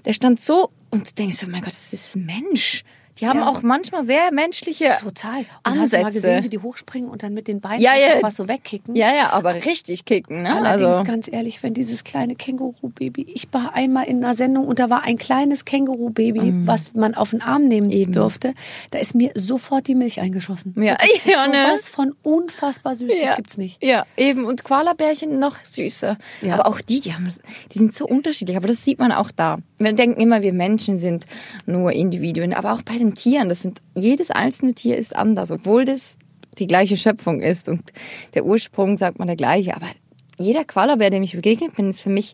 Der stand so und du denkst so, mein Gott, das ist ein Mensch. Die haben Ja. auch manchmal sehr menschliche Total. Und hast du mal Ansätze. gesehen, wie die hochspringen und dann mit den Beinen Ja, ja. was so wegkicken? Ja, ja, aber richtig kicken, ne? Allerdings also, ganz ehrlich, wenn dieses kleine Känguru-Baby, ich war einmal in einer Sendung und da war ein kleines Känguru-Baby, was man auf den Arm nehmen Mhm. Eben. durfte, da ist mir sofort die Milch eingeschossen. Ja, ja, so ne? was von unfassbar süß, das gibt's nicht. Ja, eben. Und Koalabärchen noch süßer. Ja. Aber auch die, die haben, die sind so unterschiedlich. Aber das sieht man auch da. Wir denken immer, wir Menschen sind nur Individuen. Aber auch bei den Tieren, das sind, jedes einzelne Tier ist anders. Obwohl das die gleiche Schöpfung ist. Und der Ursprung, sagt man, der gleiche. Aber jeder Koalabär, dem ich begegnet bin, ist für mich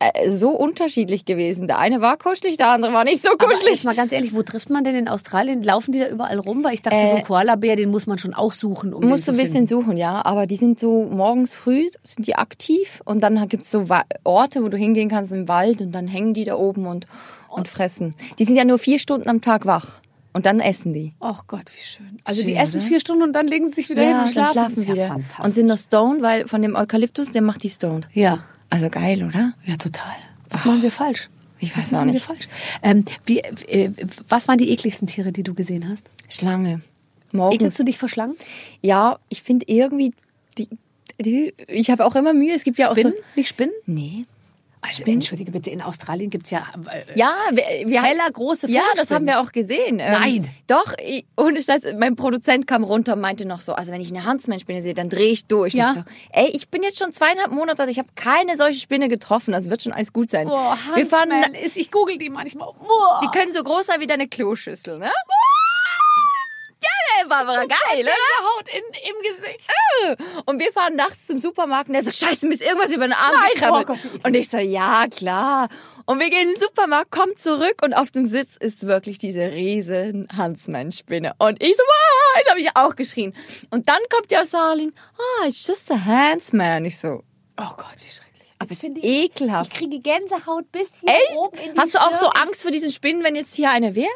äh, so unterschiedlich gewesen. Der eine war kuschelig, der andere war nicht so Aber kuschelig. jetzt mal ganz ehrlich, wo trifft man denn in Australien? Laufen die da überall rum? Weil ich dachte, so ein Koalabär, den muss man schon auch suchen, um musst du den ein bisschen suchen, ja. Aber die sind so morgens früh sind die aktiv und dann gibt's so Wa- Orte, wo du hingehen kannst im Wald und dann hängen die da oben und, und fressen. Die sind ja nur vier Stunden am Tag wach und dann essen die. Ach Gott, wie schön. Also die Schön, essen oder? vier Stunden und dann legen sie sich wieder hin und dann schlafen. schlafen ist ja wieder. fantastisch. Und sind noch stoned, weil von dem Eukalyptus, der macht die stoned. ja, Also geil, oder? ja, total. Was machen wir falsch? Ich Was weiß auch machen wir nicht. falsch? Ähm, wie, äh, was waren die ekligsten Tiere, die du gesehen hast? Schlange. Morgens. Ekelst du dich vor Schlangen? Ja, ich finde irgendwie die, die ich habe auch immer Mühe. Es gibt ja auch Spinnen? so Nicht Spinnen? Nee. Also, entschuldige bitte, in Australien gibt's ja, äh, Ja, wir, wir Tellergroße Ja, das haben wir auch gesehen. Ähm, Nein. Doch, ich, ohne Scheiß, mein Produzent kam runter und meinte noch so, also wenn ich eine Huntsman-Spinne sehe, dann drehe ich durch. Ja. Ich so, ey, ich bin jetzt schon zweieinhalb Monate, alt, ich habe keine solche Spinne getroffen, also wird schon alles gut sein. Boah, wir fahren, ist, ich google die manchmal. Boah. die können so groß sein wie deine Kloschüssel, ne? Ja, Barbara, geil, oder? Haut in, im Gesicht. Und wir fahren nachts zum Supermarkt und der so, scheiße, mir ist irgendwas über den Arm Nein, gekrabbelt. oh und ich so, ja, klar. Und wir gehen in den Supermarkt, kommen zurück und auf dem Sitz ist wirklich diese riesen Huntsman-Spinne. Und ich so, wow, jetzt habe ich auch geschrien. Und dann kommt ja Sarlin, ah, it's just a Huntsman. Ich so, Oh Gott, wie schrecklich. aber Jetzt ist finde ich, ekelhaft. ich kriege Gänsehaut bis hier Echt? oben in die Hast du auch so Stirn. Angst vor diesen Spinnen, wenn jetzt hier eine wäre?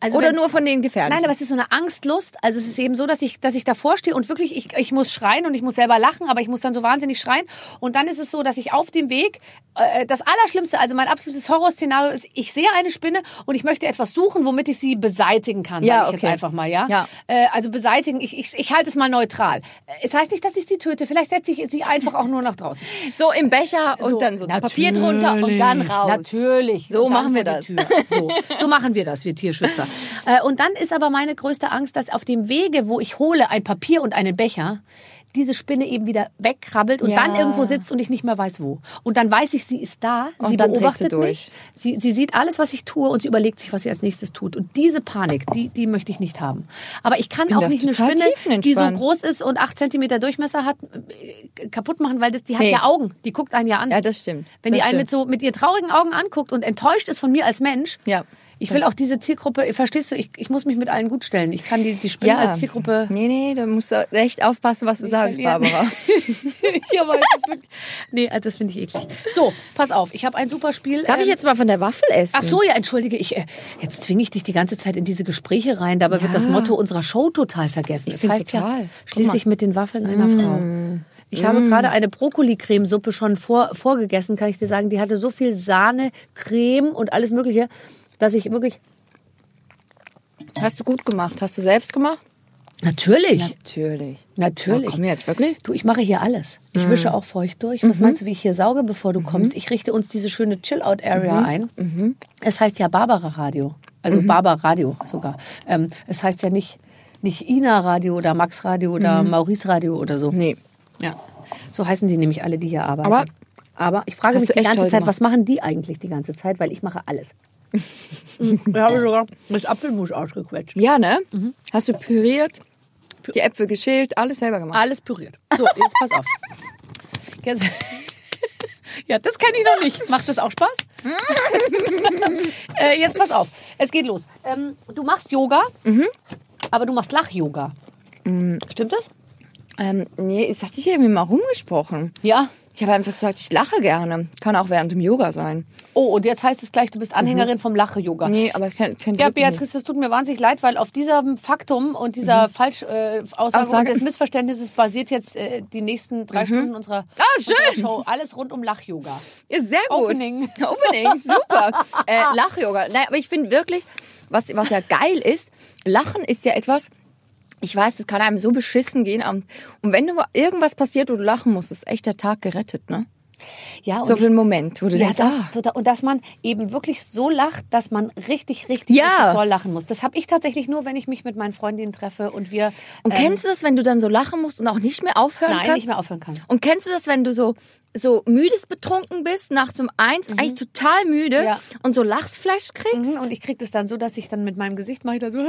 Also Oder wenn- nur von den gefährlichen? Nein, aber es ist so eine Angstlust. Also es ist eben so, dass ich, dass ich davor stehe und wirklich, ich, ich muss schreien und ich muss selber lachen, aber ich muss dann so wahnsinnig schreien. Und dann ist es so, dass ich auf dem Weg, äh, das Allerschlimmste, also mein absolutes Horrorszenario ist, ich sehe eine Spinne und ich möchte etwas suchen, womit ich sie beseitigen kann, Ja, sage ich jetzt okay. einfach mal, ja. Ja. Äh, also beseitigen, ich, ich, ich halte es mal neutral. Es heißt nicht, dass ich sie töte, vielleicht setze ich sie einfach auch nur nach draußen. so im Becher und dann so Papier drunter und dann raus. Natürlich. So machen wir das. So, so machen wir das, wir Tierschützer. Äh, und dann ist aber meine größte Angst, dass auf dem Wege, wo ich hole ein Papier und einen Becher, diese Spinne eben wieder wegkrabbelt und Ja. dann irgendwo sitzt und ich nicht mehr weiß wo. Und dann weiß ich, sie ist da, Und sie beobachtet mich, sie, sie sieht alles, was ich tue und sie überlegt sich, was sie als nächstes tut. Und diese Panik, die, die möchte ich nicht haben. Aber ich kann bin auch nicht eine Spinne, die so groß ist und acht Zentimeter Durchmesser hat, äh, kaputt machen, weil das, die hat Nee. ja Augen, die guckt einen ja an. Ja, das stimmt. Wenn das die einen stimmt. mit so mit ihren traurigen Augen anguckt und enttäuscht ist von mir als Mensch, Ja. Ich will auch diese Zielgruppe, verstehst du, ich, ich muss mich mit allen gut stellen. Ich kann die, die Spinnen als Zielgruppe. Nee, nee, da musst du echt aufpassen, was du sagst, verlieren. Barbara. ja, aber das wirklich, nee, äh, das finde ich eklig. So, pass auf, ich habe ein super Spiel. Darf ich ähm, jetzt mal von der Waffel essen? Ach so, ja, entschuldige, ich, äh, jetzt zwinge ich dich die ganze Zeit in diese Gespräche rein. Dabei wird Ja. das Motto unserer Show total vergessen. Ich Es heißt ja total. Guck schließlich mit den Waffeln einer Frau. Ich habe gerade eine Brokkoli-Cremesuppe schon vor, vorgegessen, kann ich dir sagen. Die hatte so viel Sahne, Creme und alles Mögliche, dass ich wirklich. Hast du gut gemacht? Hast du selbst gemacht? Natürlich. Natürlich. Natürlich. Ja, komm jetzt, wirklich? Du, ich mache hier alles. Ich wische auch feucht durch. Was meinst du, wie ich hier sauge, bevor du kommst? Ich richte uns diese schöne Chill-Out-Area ein. Es heißt ja Barbara Radio. Also Barbara Radio sogar. Ähm, es heißt ja nicht, nicht Ina Radio oder Max Radio oder Maurice Radio oder so. Nee. Ja. So heißen die nämlich alle, die hier arbeiten. Aber- Aber ich frage mich die ganze Zeit, gemacht. was machen die eigentlich die ganze Zeit? Weil ich mache alles. Ich habe sogar das Apfelmus ausgequetscht. Ja, ne? Hast du püriert, die Äpfel geschält, alles selber gemacht. Alles püriert. So, jetzt pass auf. Jetzt, ja, das kenne ich noch nicht. Macht das auch Spaß? äh, jetzt pass auf. Es geht los. Ähm, du machst Yoga, aber du machst Lach-Yoga. Stimmt das? Ähm, nee, es hat sich irgendwie mal rumgesprochen. Ja. Ich habe einfach gesagt, ich lache gerne. Kann auch während dem Yoga sein. Oh, und jetzt heißt es gleich, du bist Anhängerin vom Lache-Yoga. Nee, aber ich kann, kann Ja, Beatrice, das tut mir wahnsinnig leid, weil auf diesem Faktum und dieser Falsch-Aussage äh, Aussage und des Missverständnisses basiert jetzt äh, die nächsten drei Stunden unserer, Ah, schön. unserer Show. Alles rund um Lach-Yoga. Ja, sehr gut. Opening. Opening, super. äh, Lach-Yoga. Nein, aber ich finde wirklich, was, was ja geil ist, Lachen ist ja etwas, ich weiß, das kann einem so beschissen gehen. Und wenn du irgendwas passiert, wo du lachen musst, ist echt der Tag gerettet, ne? Ja, und So für einen Moment, wo du Ja, denkst, das, ah, und dass man eben wirklich so lacht, dass man richtig, richtig, Ja. richtig doll lachen muss. Das habe ich tatsächlich nur, wenn ich mich mit meinen Freundinnen treffe und wir Und ähm, kennst du das, wenn du dann so lachen musst und auch nicht mehr aufhören nein, kannst? nicht mehr aufhören kannst. Und kennst du das, wenn du so so müdes betrunken bist, nachts um eins, eigentlich total müde Mhm. Ja. und so Lachsflash kriegst? Mhm, Und ich krieg das dann so, dass ich dann mit meinem Gesicht mache ich da so. Ja,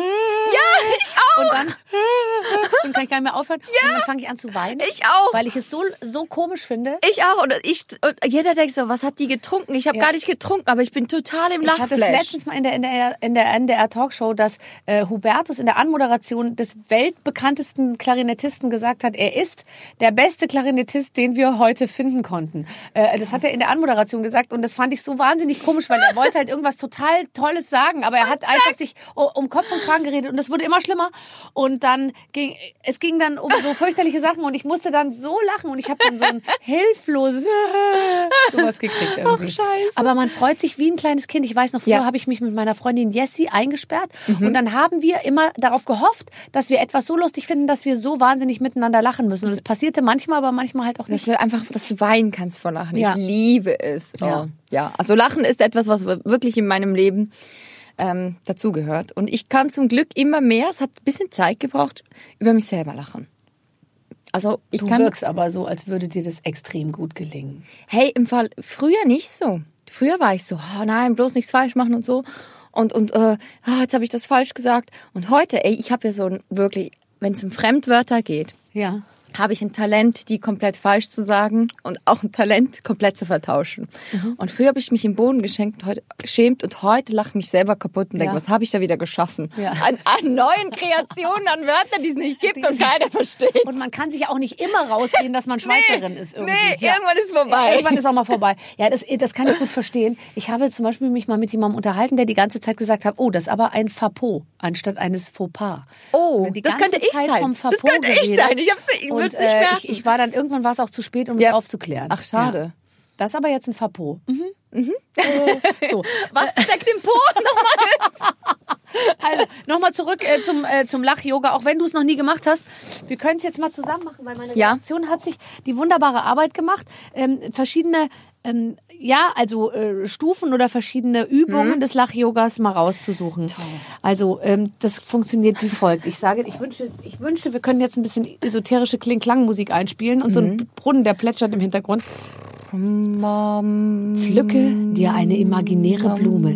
ich auch. Und dann und kann ich gar nicht mehr aufhören. Und dann fange ich an zu weinen. Ich auch. Weil ich es so, so komisch finde. Ich auch. Und, ich, und jeder denkt so, was hat die getrunken? Ich habe Ja. gar nicht getrunken, aber ich bin total im Ich hatte es Lachflash. letztens mal in der, in der, in der NDR Talkshow, dass äh, Hubertus in der Anmoderation des weltbekanntesten Klarinettisten gesagt hat, er ist der beste Klarinettist, den wir heute finden konnten. Äh, das hat er in der Anmoderation gesagt und das fand ich so wahnsinnig komisch, weil er wollte halt irgendwas total Tolles sagen, aber er hat einfach sich um Kopf und Kragen geredet und das wurde immer schlimmer und dann ging, es ging dann um so fürchterliche Sachen und ich musste dann so lachen und ich habe dann so ein hilfloses sowas gekriegt irgendwie. scheiße. Aber man freut sich wie ein kleines Kind. Ich weiß noch, früher Ja. habe ich mich mit meiner Freundin Jessie eingesperrt und dann haben wir immer darauf gehofft, dass wir etwas so lustig finden, dass wir so wahnsinnig miteinander lachen müssen. Und es passierte manchmal, aber manchmal halt auch nicht. Dass wir einfach, dass du weinen kannst vor Lachen. Ja. Ich liebe es. Oh. Ja. Ja. Also Lachen ist etwas, was wirklich in meinem Leben ähm, dazugehört. Und ich kann zum Glück immer mehr, es hat ein bisschen Zeit gebraucht, über mich selber lachen. Also ich Du kann, wirkst aber so, als würde dir das extrem gut gelingen. hey, im Fall, früher nicht so. Früher war ich so, oh nein, bloß nichts falsch machen und so. Und, und äh, ah, jetzt habe ich das falsch gesagt. Und heute, ey, ich habe ja so ein wirklich, wenn es um Fremdwörter geht, Ja. Habe ich ein Talent, die komplett falsch zu sagen und auch ein Talent, komplett zu vertauschen. Mhm. Und früher habe ich mich im Boden geschenkt, heute, geschämt und heute lache ich mich selber kaputt und denke, Ja. was habe ich da wieder geschaffen? Ja. An, an neuen Kreationen, an Wörtern, die es nicht gibt und keiner versteht. Und man kann sich ja auch nicht immer rausreden, dass man Schweizerin ist irgendwie. nee, irgendwann ist vorbei. Ja, irgendwann ist auch mal vorbei. Ja, das, das kann ich gut verstehen. Ich habe zum Beispiel mich mal mit jemandem unterhalten, der die ganze Zeit gesagt hat, oh, das ist aber ein Fapot anstatt eines Fauxpas. Oh, er die das könnte ich sein. Das könnte ich sein. Ich nicht- ich Und, äh, ich, ich war dann, irgendwann war es auch zu spät, um Ja. es aufzuklären. Ach, schade. Ja. Das ist aber jetzt ein Fapot. Mhm. so. Was steckt im Po? Nochmal. Also, nochmal zurück äh, zum, äh, zum Lach-Yoga, auch wenn du es noch nie gemacht hast. Wir können es jetzt mal zusammen machen, weil meine Ja. Redaktion hat sich die wunderbare Arbeit gemacht, ähm, verschiedene, ähm, ja, also äh, Stufen oder verschiedene Mhm. Übungen des Lach-Yogas mal rauszusuchen. Also, ähm, das funktioniert wie folgt. Ich sage, ich wünsche, ich wünsche, wir können jetzt ein bisschen esoterische Kling-Klang-Musik einspielen und so Mhm. ein Brunnen, der plätschert im Hintergrund. Pflücke dir eine imaginäre Blume,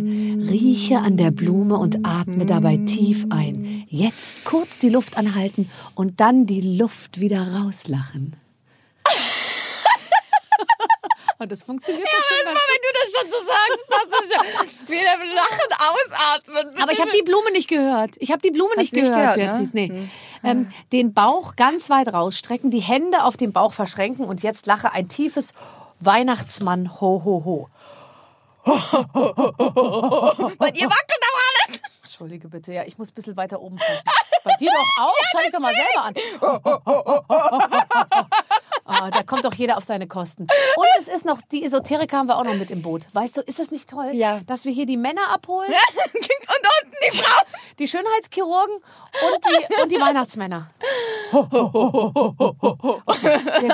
rieche an der Blume und atme dabei tief ein. Jetzt kurz die Luft anhalten und dann die Luft wieder rauslachen. Und das funktioniert Ja, schon ganz wenn du das schon so sagst, passt das schon. Wieder lachen, ausatmen. Aber ich habe die Blume nicht gehört. Ich habe die Blume nicht nicht gehört, gehört, ne? Beatrice. Nee. Ähm, den Bauch ganz weit rausstrecken, die Hände auf den Bauch verschränken und jetzt lache ein tiefes Weihnachtsmann ho ho ho. Bei dir wackelt aber alles. Entschuldige bitte, ja, ich muss ein bisschen weiter oben fassen. Bei dir doch auch? Schau dich doch mal selber an. Ah, da kommt doch jeder auf seine Kosten. Und es ist noch, die Esoteriker haben wir auch noch mit im Boot. Weißt du, ist das nicht toll? Ja. Dass wir hier die Männer abholen, Und unten die Frau. die Schönheitschirurgen und die, und die Weihnachtsmänner. Sehr gut.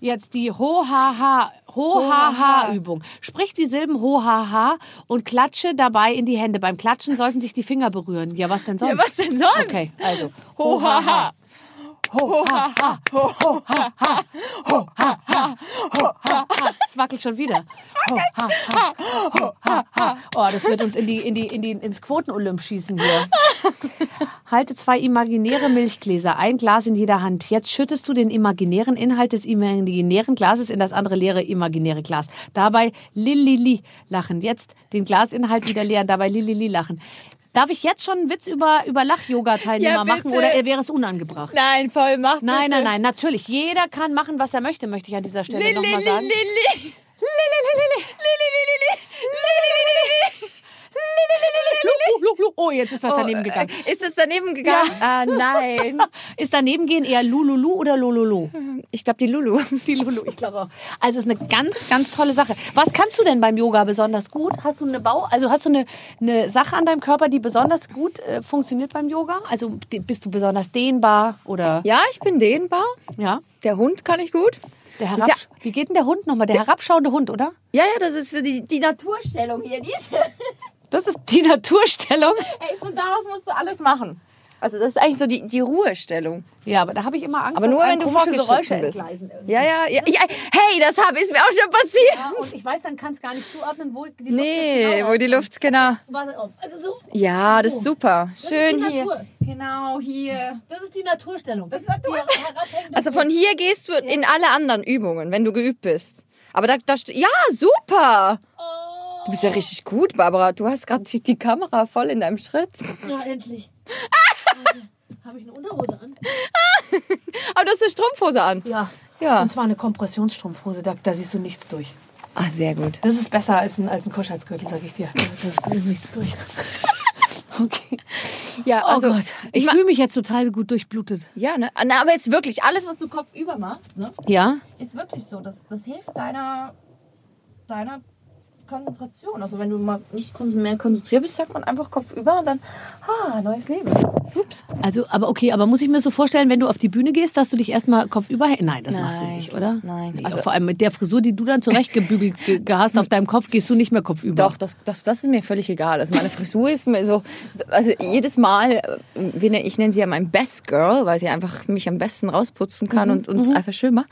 Jetzt die Ho-Ha-Ha. Ho-Ha-Ha-Übung. Sprich die Silben Ho-Ha-Ha und klatsche dabei in die Hände. Beim Klatschen sollten sich die Finger berühren. Ja, was denn sonst? Ja, was denn sonst? Okay, also. Ho-Ha-Ha. Ho-Ha-Ha. Ho-Ha-Ha. Ho-Ha-Ha. Ho-Ha-Ha. Es wackelt schon wieder. Ho-Ha-Ha. Ho-Ha-Ha. Oh, das wird uns in die, in die, in die, ins Quotenolymp schießen hier. Halte zwei imaginäre Milchgläser, ein Glas in jeder Hand. Jetzt schüttest du den imaginären Inhalt des imaginären Glases in das andere leere imaginäre Glas. Dabei lilili lachen. Jetzt den Glasinhalt wieder leeren, dabei lilili lachen. Darf ich jetzt schon einen Witz über, über Lach-Yoga-Teilnehmer Ja, machen oder wäre es unangebracht? Nein, voll, mach Nein, bitte. nein, nein, natürlich. Jeder kann machen, was er möchte, möchte ich an dieser Stelle Lili, nochmal sagen. Lili, Lili. Oh, jetzt ist was daneben gegangen. Ist es daneben gegangen? Ah, nein. Ist daneben gehen eher Lululu oder Lololo? Ich glaube, die Lulu. Die Lulu, ich glaube auch. Also es ist eine ganz, ganz tolle Sache. Was kannst du denn beim Yoga besonders gut? Hast du eine Bau, also hast du eine, eine Sache an deinem Körper, die besonders gut äh, funktioniert beim Yoga? Also bist du besonders dehnbar oder Ja, ich bin dehnbar. ja? Der Hund kann ich gut. Der Ist herab, Wie geht denn der Hund nochmal? Der herabschauende Hund, oder? Ja, ja, das ist die, die Naturstellung hier. Diese. Das ist die Naturstellung. Hey, von da aus musst du alles machen. Also das ist eigentlich so die, die Ruhestellung. Ja, aber da habe ich immer Angst, Aber nur wenn du fortgeschritten bist. Ja, ja, ja, ja. Hey, das hab, ist mir auch schon passiert. Ja, und ich weiß, dann kann es gar nicht zuordnen, wo die Luft Nee, genau wo die. Luft, genau. Also so. Ja, das So. ist super. ist Schön die hier. Natur. Genau, hier. Das ist die Naturstellung. Das ist Natur- Also von hier gehst du in alle anderen Übungen, wenn du geübt bist. Aber da, da ja, super. Du bist ja richtig gut, Barbara. Du hast gerade die, die Kamera voll in deinem Schritt. Ja, endlich. Habe ich eine Unterhose an? Aber du hast eine Strumpfhose an. Ja. Ja. Und zwar eine Kompressionsstrumpfhose, da, da siehst du nichts durch. Ah, sehr gut. Das ist besser als ein, als ein Kuschheitsgürtel, sag ich dir. Da ist nichts durch. Okay. Ja, Oh also Gott, ich, ich fühle mich jetzt total gut durchblutet. ja, ne? Na, aber jetzt wirklich alles, was du kopfüber machst, ne, Ja? ist wirklich so. Das, das hilft deiner, deiner Konzentration. Also wenn du mal nicht mehr konzentriert bist, sagt man einfach kopfüber und dann, ah, neues Leben. Ups. Also, aber okay, aber muss ich mir so vorstellen, wenn du auf die Bühne gehst, dass du dich erstmal kopfüber hä- Nein, das machst du Nein, nicht, oder? nein. Nee, Also- vor allem mit der Frisur, die du dann zurechtgebügelt ge ge- hast auf deinem Kopf, gehst du nicht mehr kopfüber. Doch, das, das, das ist mir völlig egal. Also meine Frisur ist mir so, also jedes Mal, ich nenne sie ja mein Best Girl, weil sie einfach mich am besten rausputzen kann und, und einfach schön macht.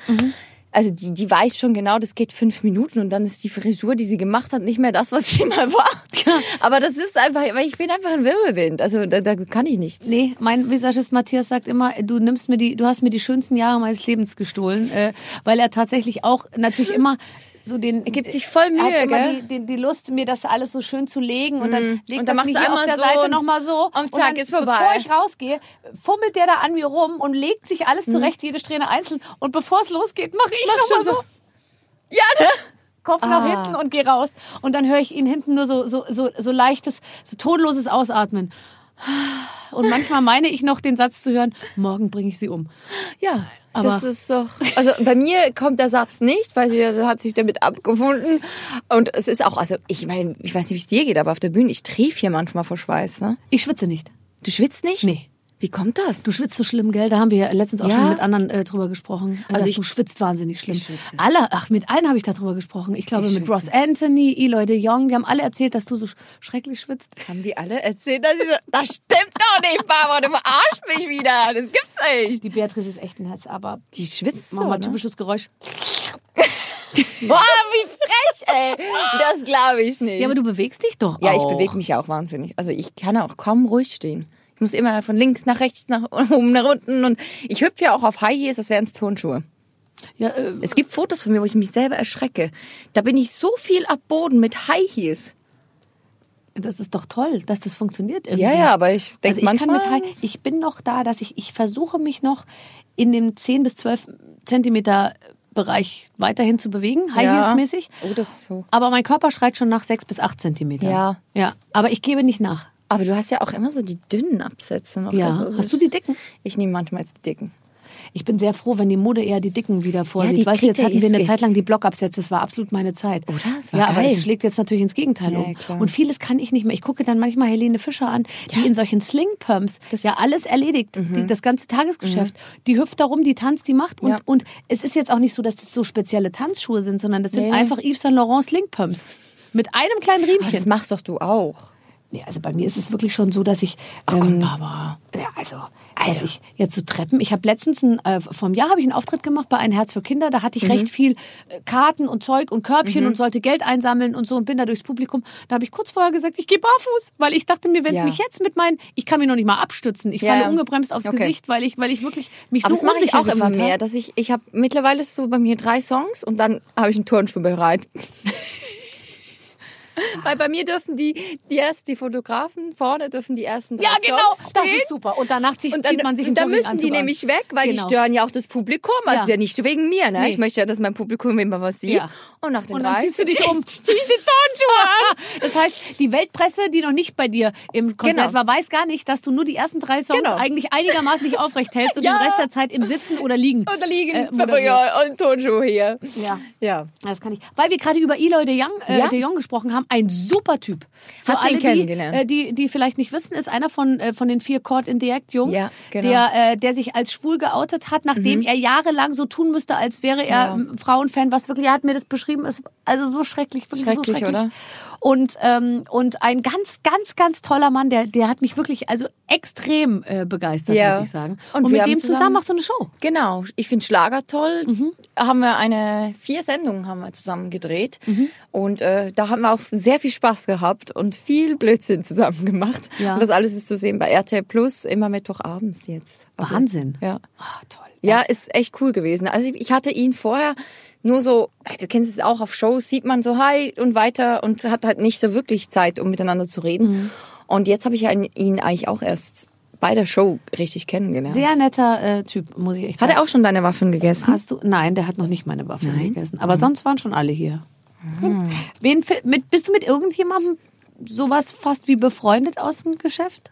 Also die, die weiß schon genau, das geht fünf Minuten und dann ist die Frisur, die sie gemacht hat, nicht mehr das, was sie mal war. Aber das ist einfach, weil ich bin einfach ein Wirbelwind. Also da, da kann ich nichts. Nee, mein Visagist Matthias sagt immer, du nimmst mir die, du hast mir die schönsten Jahre meines Lebens gestohlen, äh, weil er tatsächlich auch natürlich immer so den. Er gibt sich voll Mühe, hat immer gell? die, die, die Lust, mir das alles so schön zu legen und dann legt Und das dann du hier auf der so Seite und nochmal so. am und Zack, dann, ist vorbei. Bevor ich rausgehe, fummelt der da an mir rum und legt sich alles zurecht, jede Strähne einzeln. Und bevor es losgeht, mache ich Mach noch mal schon so. so. Ja, ne? Kopf nach hinten und geh raus. Und dann höre ich ihn hinten nur so, so, so, so leichtes, so tonloses Ausatmen. Und manchmal meine ich noch den Satz zu hören, morgen bringe ich sie um. Ja, Aber- das ist doch. Also bei mir kommt der Satz nicht, weil sie also hat sich damit abgefunden. Und es ist auch, also ich meine, ich weiß nicht, wie es dir geht, aber auf der Bühne, ich trief hier manchmal vor Schweiß. Ne? Ich schwitze nicht. Du schwitzt nicht? Nee. Wie kommt das? Du schwitzt so schlimm, gell? Da haben wir ja letztens auch Ja. schon mit anderen äh, drüber gesprochen. Also ich- du schwitzt wahnsinnig schlimm. Ich schwitze. Alle, ach, mit allen habe ich darüber gesprochen. Ich glaube Ich mit. Ross Anthony, Eloy de Jong, die haben alle erzählt, dass du so sch- schrecklich schwitzt. Haben die alle erzählt, dass ich so, das stimmt doch nicht, Barbara, du verarschst mich wieder. Das gibt's nicht. Die Beatrice ist echt ein Herz, aber Die schwitzt so, mach mal ne? typisches Geräusch. Boah, wie frech, ey. Das glaube ich nicht. Ja, aber du bewegst dich doch Ja, auch. ich bewege mich ja auch wahnsinnig. Also ich kann auch kaum ruhig stehen. Ich muss immer von links nach rechts, nach oben, nach unten. Und ich hüpfe ja auch auf High Heels, das wären Turnschuhe. Ja, äh, Es gibt Fotos von mir, wo ich mich selber erschrecke. Da bin ich so viel ab Boden mit High Heels. das ist doch toll, dass das funktioniert irgendwie. Ja, ja, aber ich denke also ich kann mit manchmal... High, ich bin noch da, dass ich, ich versuche mich noch in dem 10 bis 12 Zentimeter Bereich weiterhin zu bewegen, High. Heels mäßig. Oh, das ist so. Aber mein Körper schreit schon nach 6 bis 8 Zentimeter. Ja. Ja, aber ich gebe nicht nach. Aber du hast ja auch immer so die dünnen Absätze noch. Ja. Also Hast du die dicken? Ich nehme manchmal jetzt die dicken. Ich bin sehr froh, wenn die Mode eher die dicken wieder vorsieht. die weißt du, jetzt ja hatten wir jetzt eine ge- Zeit lang die Blockabsätze, das war absolut meine Zeit. Oder? Das war ja, aber geil. es schlägt jetzt natürlich ins Gegenteil Ja, um. klar. Und vieles kann ich nicht mehr. Ich gucke dann manchmal Helene Fischer an, die in solchen Sling-Pumps ja alles erledigt, die, das ganze Tagesgeschäft. Die hüpft da rum, die tanzt, die macht. Und, Ja. und es ist jetzt auch nicht so, dass das so spezielle Tanzschuhe sind, sondern das sind Nee, einfach Yves Saint Laurent Sling-Pumps. Mit einem kleinen Aber Riemchen. das machst doch du auch. Nee, also bei mir ist es wirklich schon so, dass ich. Ach komm, ähm, Barbara. Ja, also, dass ich jetzt so Treppen. Ich habe letztens ein, äh, vom Jahr habe ich einen Auftritt gemacht bei Ein Herz für Kinder. Da hatte ich recht viel äh, Karten und Zeug und Körbchen und sollte Geld einsammeln und so und bin da durchs Publikum. Da habe ich kurz vorher gesagt, ich gehe barfuß, weil ich dachte mir, wenn es Ja. mich jetzt mit meinen, ich kann mich noch nicht mal abstützen. Ich Ja, falle ungebremst aufs Okay. Gesicht, weil ich, weil ich wirklich mich Aber so das mache ich auch immer mehr, dass ich, ich habe mittlerweile so bei mir drei Songs und dann habe ich einen Turnschuh bereit. Weil bei mir dürfen die, die erst die Fotografen vorne dürfen die ersten drei Ja, genau, Songs das stehen. ist super. Und danach zieht, Und dann, zieht man sich und dann müssen die an. nämlich weg, weil Genau. die stören ja auch das Publikum. Also Ja. ist ja nicht wegen mir, ne? Nee. Ich möchte ja, dass mein Publikum immer was sieht. Ja. Und nach den Und dann ziehst du dich um. zieh die Turnschuhe an. Das heißt, die Weltpresse, die noch nicht bei dir im Konzert Genau. war, weiß gar nicht, dass du nur die ersten drei Songs Genau. eigentlich einigermaßen nicht aufrecht hältst und Ja. den Rest der Zeit im Sitzen oder Liegen. Da liegen äh, und Turnschuhe hier. Ja. Ja. Das kann ich. Weil wir gerade über Eloy de Jong, äh, de Jong gesprochen haben, ein super Typ. Für Hast du ihn kennengelernt? Die, äh, die, die vielleicht nicht wissen, ist einer von, äh, von den vier Chord Indirect Jungs, Ja, genau. der, äh, der sich als schwul geoutet hat, nachdem er jahrelang so tun müsste, als wäre er Ja. Frauenfan, was wirklich, er hat mir das beschrieben, ist also so schrecklich, wirklich so Schrecklich, schrecklich. oder? Und, ähm, und ein ganz, ganz, ganz toller Mann, der, der hat mich wirklich also extrem äh, begeistert, Ja. muss ich sagen. Und Und, mit dem zusammen, zusammen- machst du eine Show. Genau, ich finde Schlager toll. Mhm. Haben wir eine vier Sendungen haben wir zusammen gedreht Mhm. und äh, da haben wir auch sehr viel Spaß gehabt und viel Blödsinn zusammen gemacht. Ja. Und das alles ist zu sehen bei RTL Plus immer Mittwochabends jetzt. Aber- Wahnsinn. Ja. Ah, toll. Ja, ist echt cool gewesen. Also ich- ich hatte ihn vorher nur so, du kennst es auch auf Shows, sieht man so hi und weiter und hat halt nicht so wirklich Zeit, um miteinander zu reden. Mhm. Und jetzt habe ich ihn eigentlich auch erst bei der Show richtig kennengelernt. Sehr netter äh, Typ, muss ich echt hat sagen. er auch schon deine Waffen gegessen? Hast du? Nein, der hat noch nicht meine Waffe Nein? gegessen. Aber sonst waren schon alle hier. Wen, fi- mit, bist du mit irgendjemandem sowas fast wie befreundet aus dem Geschäft?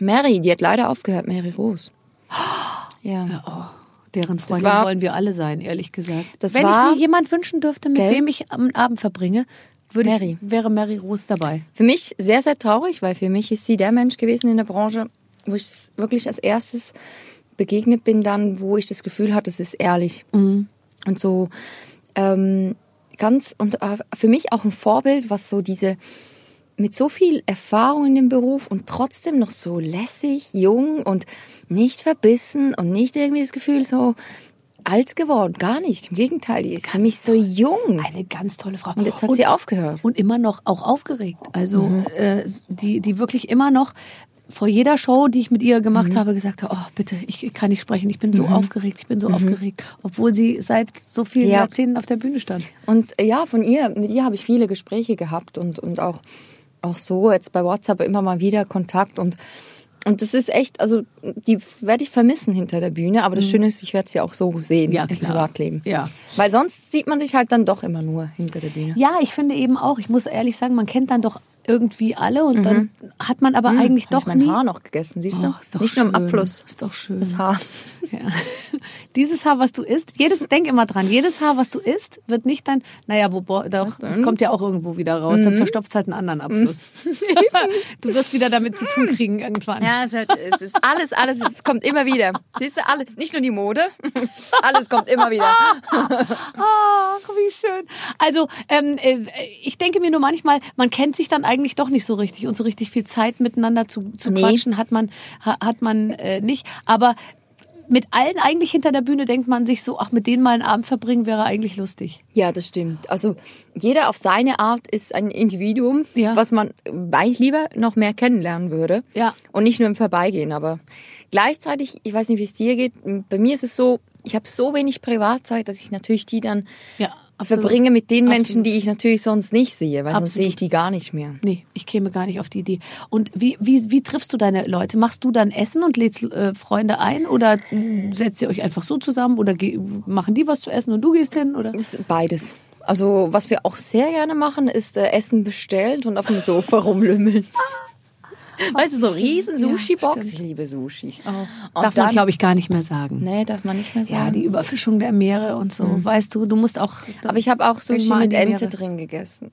Mary, die hat leider aufgehört, Mary Rose. Ja. Deren Freundin war- wollen wir alle sein, ehrlich gesagt. Wenn war- ich mir jemand wünschen dürfte, mit Gell? wem ich am Abend verbringe, würde Mary. ich, wäre Mary Rose dabei. Für mich sehr, sehr traurig, weil für mich ist sie der Mensch gewesen in der Branche, wo ich wirklich als erstes begegnet bin, dann, wo ich das Gefühl hatte, es ist ehrlich. Und so ähm, ganz, und äh, für mich auch ein Vorbild, was so diese, mit so viel Erfahrung in dem Beruf und trotzdem noch so lässig, jung und nicht verbissen und nicht irgendwie das Gefühl so alt geworden. Gar nicht. Im Gegenteil, die ist für mich so jung. Eine ganz tolle Frau. Und jetzt hat sie aufgehört. Und immer noch auch aufgeregt. Also Mhm. äh, die, die wirklich immer noch vor jeder Show, die ich mit ihr gemacht Mhm. habe, gesagt habe, oh bitte, ich kann nicht sprechen, ich bin so aufgeregt, ich bin so aufgeregt, obwohl sie seit so vielen Mhm. Ja. Jahrzehnten auf der Bühne stand. Und äh, ja, von ihr, mit ihr habe ich viele Gespräche gehabt und, und auch, auch so jetzt bei WhatsApp immer mal wieder Kontakt und und das ist echt, also die werde ich vermissen hinter der Bühne, aber das Schöne ist, ich werde sie auch so sehen Mhm. Ja, im klar. Privatleben. Ja. Weil sonst sieht man sich halt dann doch immer nur hinter der Bühne. Ja, ich finde eben auch, ich muss ehrlich sagen, man kennt dann doch irgendwie alle und dann hat man aber eigentlich Mhm. Hab doch ich mein nie. Haar noch gegessen, siehst du? Oh, ist doch Nicht nur im schön. Abfluss. Ist doch schön. Das Haar. Ja. Dieses Haar, was du isst, jedes, denk immer dran, jedes Haar, was du isst, wird nicht dein, naja, wo, doch, es kommt ja auch irgendwo wieder raus, Mhm. dann verstopft halt einen anderen Abfluss. du wirst wieder damit zu tun kriegen irgendwann. Ja, es, hat, es ist alles, alles, es kommt immer wieder. Siehst du, alles, nicht nur die Mode, alles kommt immer wieder. Ach, wie schön. Also, ähm, äh, ich denke mir nur manchmal, man kennt sich dann eigentlich doch nicht so richtig und so richtig viel Zeit miteinander zu, zu Nee. quatschen hat man, ha, hat man äh, nicht. Aber mit allen eigentlich hinter der Bühne denkt man sich so, ach, mit denen mal einen Abend verbringen wäre eigentlich lustig. Ja, das stimmt. Also jeder auf seine Art ist ein Individuum, Ja. was man eigentlich lieber noch mehr kennenlernen würde. Ja. Und nicht nur im Vorbeigehen. Aber gleichzeitig, ich weiß nicht, wie es dir geht, bei mir ist es so, ich habe so wenig Privatzeit, dass ich natürlich die dann Ja, absolut. verbringe mit den Menschen, Absolut. die ich natürlich sonst nicht sehe, weil sonst Absolut. sehe ich die gar nicht mehr. Nee, ich käme gar nicht auf die Idee. Und wie, wie, wie triffst du deine Leute? Machst du dann Essen und lädst äh, Freunde ein oder mh, setzt ihr euch einfach so zusammen oder machen die was zu essen und du gehst hin? Oder? Das ist beides. Also was wir auch sehr gerne machen, ist äh, Essen bestellen und auf dem Sofa rumlümmeln. Weißt du, so riesen Ja, Sushi-Box. stimmt. ich liebe Sushi. Oh, Darf dann, man, glaube ich, gar nicht mehr sagen. Nee, darf man nicht mehr Ja, sagen. die Überfischung der Meere und so. Weißt du, du musst auch. Aber ich habe auch Sushi mit Ente drin gegessen.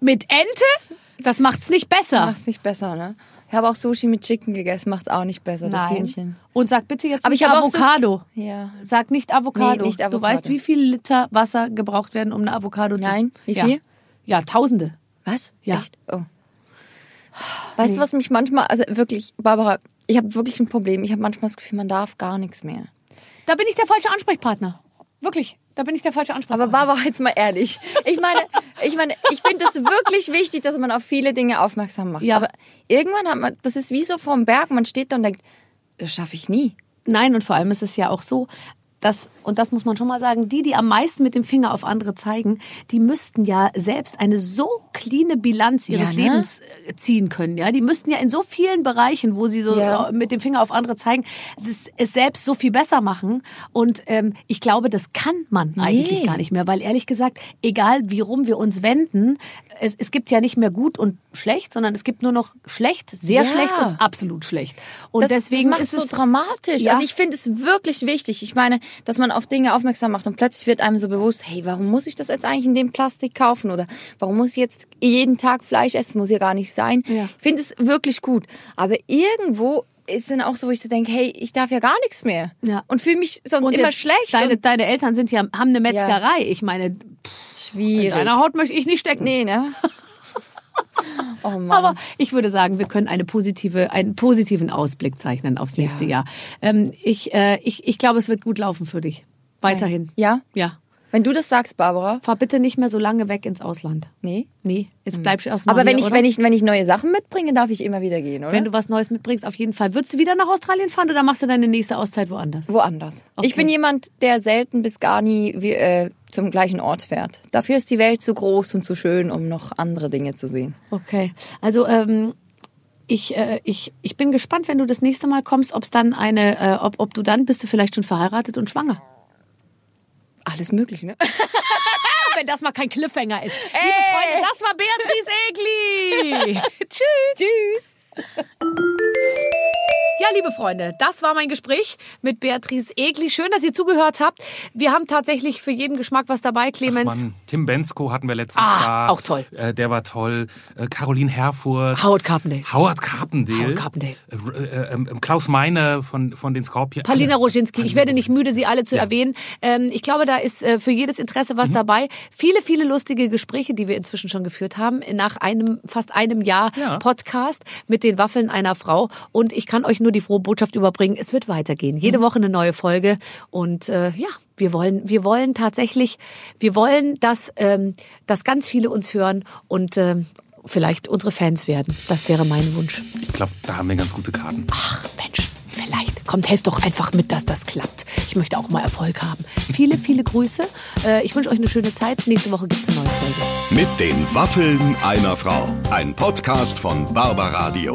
Mit Ente? Das macht's nicht besser. Macht's nicht besser, ne? Ich habe auch Sushi mit Chicken gegessen, macht's auch nicht besser, das Hühnchen. Und sag bitte jetzt Aber nicht ich habe auch so- Avocado. Ja. Sag nicht Avocado. Nee, nicht Du Avocado. weißt, wie viel Liter Wasser gebraucht werden, um eine Avocado zu... Nein, wie ja. viel? Ja, Tausende. Was? Ja. Echt? Oh. Weißt du, was mich manchmal, also wirklich, Barbara, ich habe wirklich ein Problem. Ich habe manchmal das Gefühl, man darf gar nichts mehr. Da bin ich der falsche Ansprechpartner. Wirklich. Da bin ich der falsche Ansprechpartner. Aber Barbara, jetzt mal ehrlich. Ich meine, ich meine, ich finde es wirklich wichtig, dass man auf viele Dinge aufmerksam macht. Ja. Aber irgendwann hat man, das ist wie so vorm Berg, man steht da und denkt, das schaffe ich nie. Nein, und vor allem ist es ja auch so, dass, und das muss man schon mal sagen, die, die am meisten mit dem Finger auf andere zeigen, die müssten ja selbst eine so cleane Bilanz ihres Ja, ne? Lebens äh, ziehen können. Ja, die müssten ja in so vielen Bereichen, wo sie so Ja. äh, mit dem Finger auf andere zeigen, es, es selbst so viel besser machen. Und ähm, ich glaube, das kann man eigentlich gar nicht mehr, weil ehrlich gesagt, egal wie rum wir uns wenden, es, es gibt ja nicht mehr gut und schlecht, sondern es gibt nur noch schlecht, sehr Ja. schlecht und absolut schlecht. Und Das, deswegen das macht es so dramatisch. Also ich finde es wirklich wichtig. Ich meine, dass man auf Dinge aufmerksam macht und plötzlich wird einem so bewusst, hey, warum muss ich das jetzt eigentlich in dem Plastik kaufen oder warum muss ich jetzt jeden Tag Fleisch essen? Muss ja gar nicht sein. Ja. Ich finde es wirklich gut. Aber irgendwo ist dann auch so, wo ich so denke, hey, ich darf ja gar nichts mehr. Ja. Und fühle mich sonst Und immer schlecht. Deine, deine Eltern sind ja, haben eine Metzgerei. Ich meine, in schwierig. deiner Haut möchte ich nicht stecken. Nee, ne? Oh. Aber ich würde sagen, wir können eine positive, einen positiven Ausblick zeichnen aufs nächste Ja. Jahr. Ähm, ich, äh, ich, ich glaube, es wird gut laufen für dich. Weiterhin. Ja? Ja. Wenn du das sagst, Barbara. Fahr bitte nicht mehr so lange weg ins Ausland. Nee. Nee, jetzt bleibst du erst mal Aber wenn hier, ich, oder? wenn ich, wenn ich neue Sachen mitbringe, darf ich immer wieder gehen, oder? Wenn du was Neues mitbringst, auf jeden Fall. Würdest du wieder nach Australien fahren oder machst du deine nächste Auszeit woanders? Woanders. Okay. Ich bin jemand, der selten bis gar nie wie, äh, zum gleichen Ort fährt. Dafür ist die Welt zu groß und zu schön, um noch andere Dinge zu sehen. Okay. Also ähm, ich, äh, ich, ich bin gespannt, wenn du das nächste Mal kommst, ob es dann eine, äh, ob, ob du dann bist du vielleicht schon verheiratet und schwanger. Alles möglich, ne? Wenn das mal kein Cliffhanger ist. Liebe Freunde, das war Beatrice Egli. Tschüss. Tschüss. Ja, liebe Freunde, das war mein Gespräch mit Beatrice Egli. Schön, dass ihr zugehört habt. Wir haben tatsächlich für jeden Geschmack was dabei, Clemens. Mann, Tim Bensko hatten wir letztens Ah, da. auch toll. Äh, der war toll. Äh, Caroline Herfurth. Howard Carpendale. Howard Carpendale. Howard Carpendale. Äh, äh, ähm, Klaus Meine von, von den Scorpions. Palina Roginski. Ich werde nicht müde, sie alle zu Ja. erwähnen. Ähm, ich glaube, da ist äh, für jedes Interesse was dabei. Viele, viele lustige Gespräche, die wir inzwischen schon geführt haben, nach einem, fast einem Jahr Ja. Podcast mit den Waffeln einer Frau. Und ich kann euch nur die frohe Botschaft überbringen. Es wird weitergehen. Jede Woche eine neue Folge. Und äh, ja, wir wollen, wir wollen tatsächlich, wir wollen, dass, ähm, dass ganz viele uns hören und ähm, vielleicht unsere Fans werden. Das wäre mein Wunsch. Ich glaube, da haben wir ganz gute Karten. Ach Mensch, vielleicht. Kommt, helft doch einfach mit, dass das klappt. Ich möchte auch mal Erfolg haben. Viele, viele Grüße. Äh, Ich wünsche euch eine schöne Zeit. Nächste Woche gibt's eine neue Folge. Mit den Waffeln einer Frau. Ein Podcast von Barbaradio.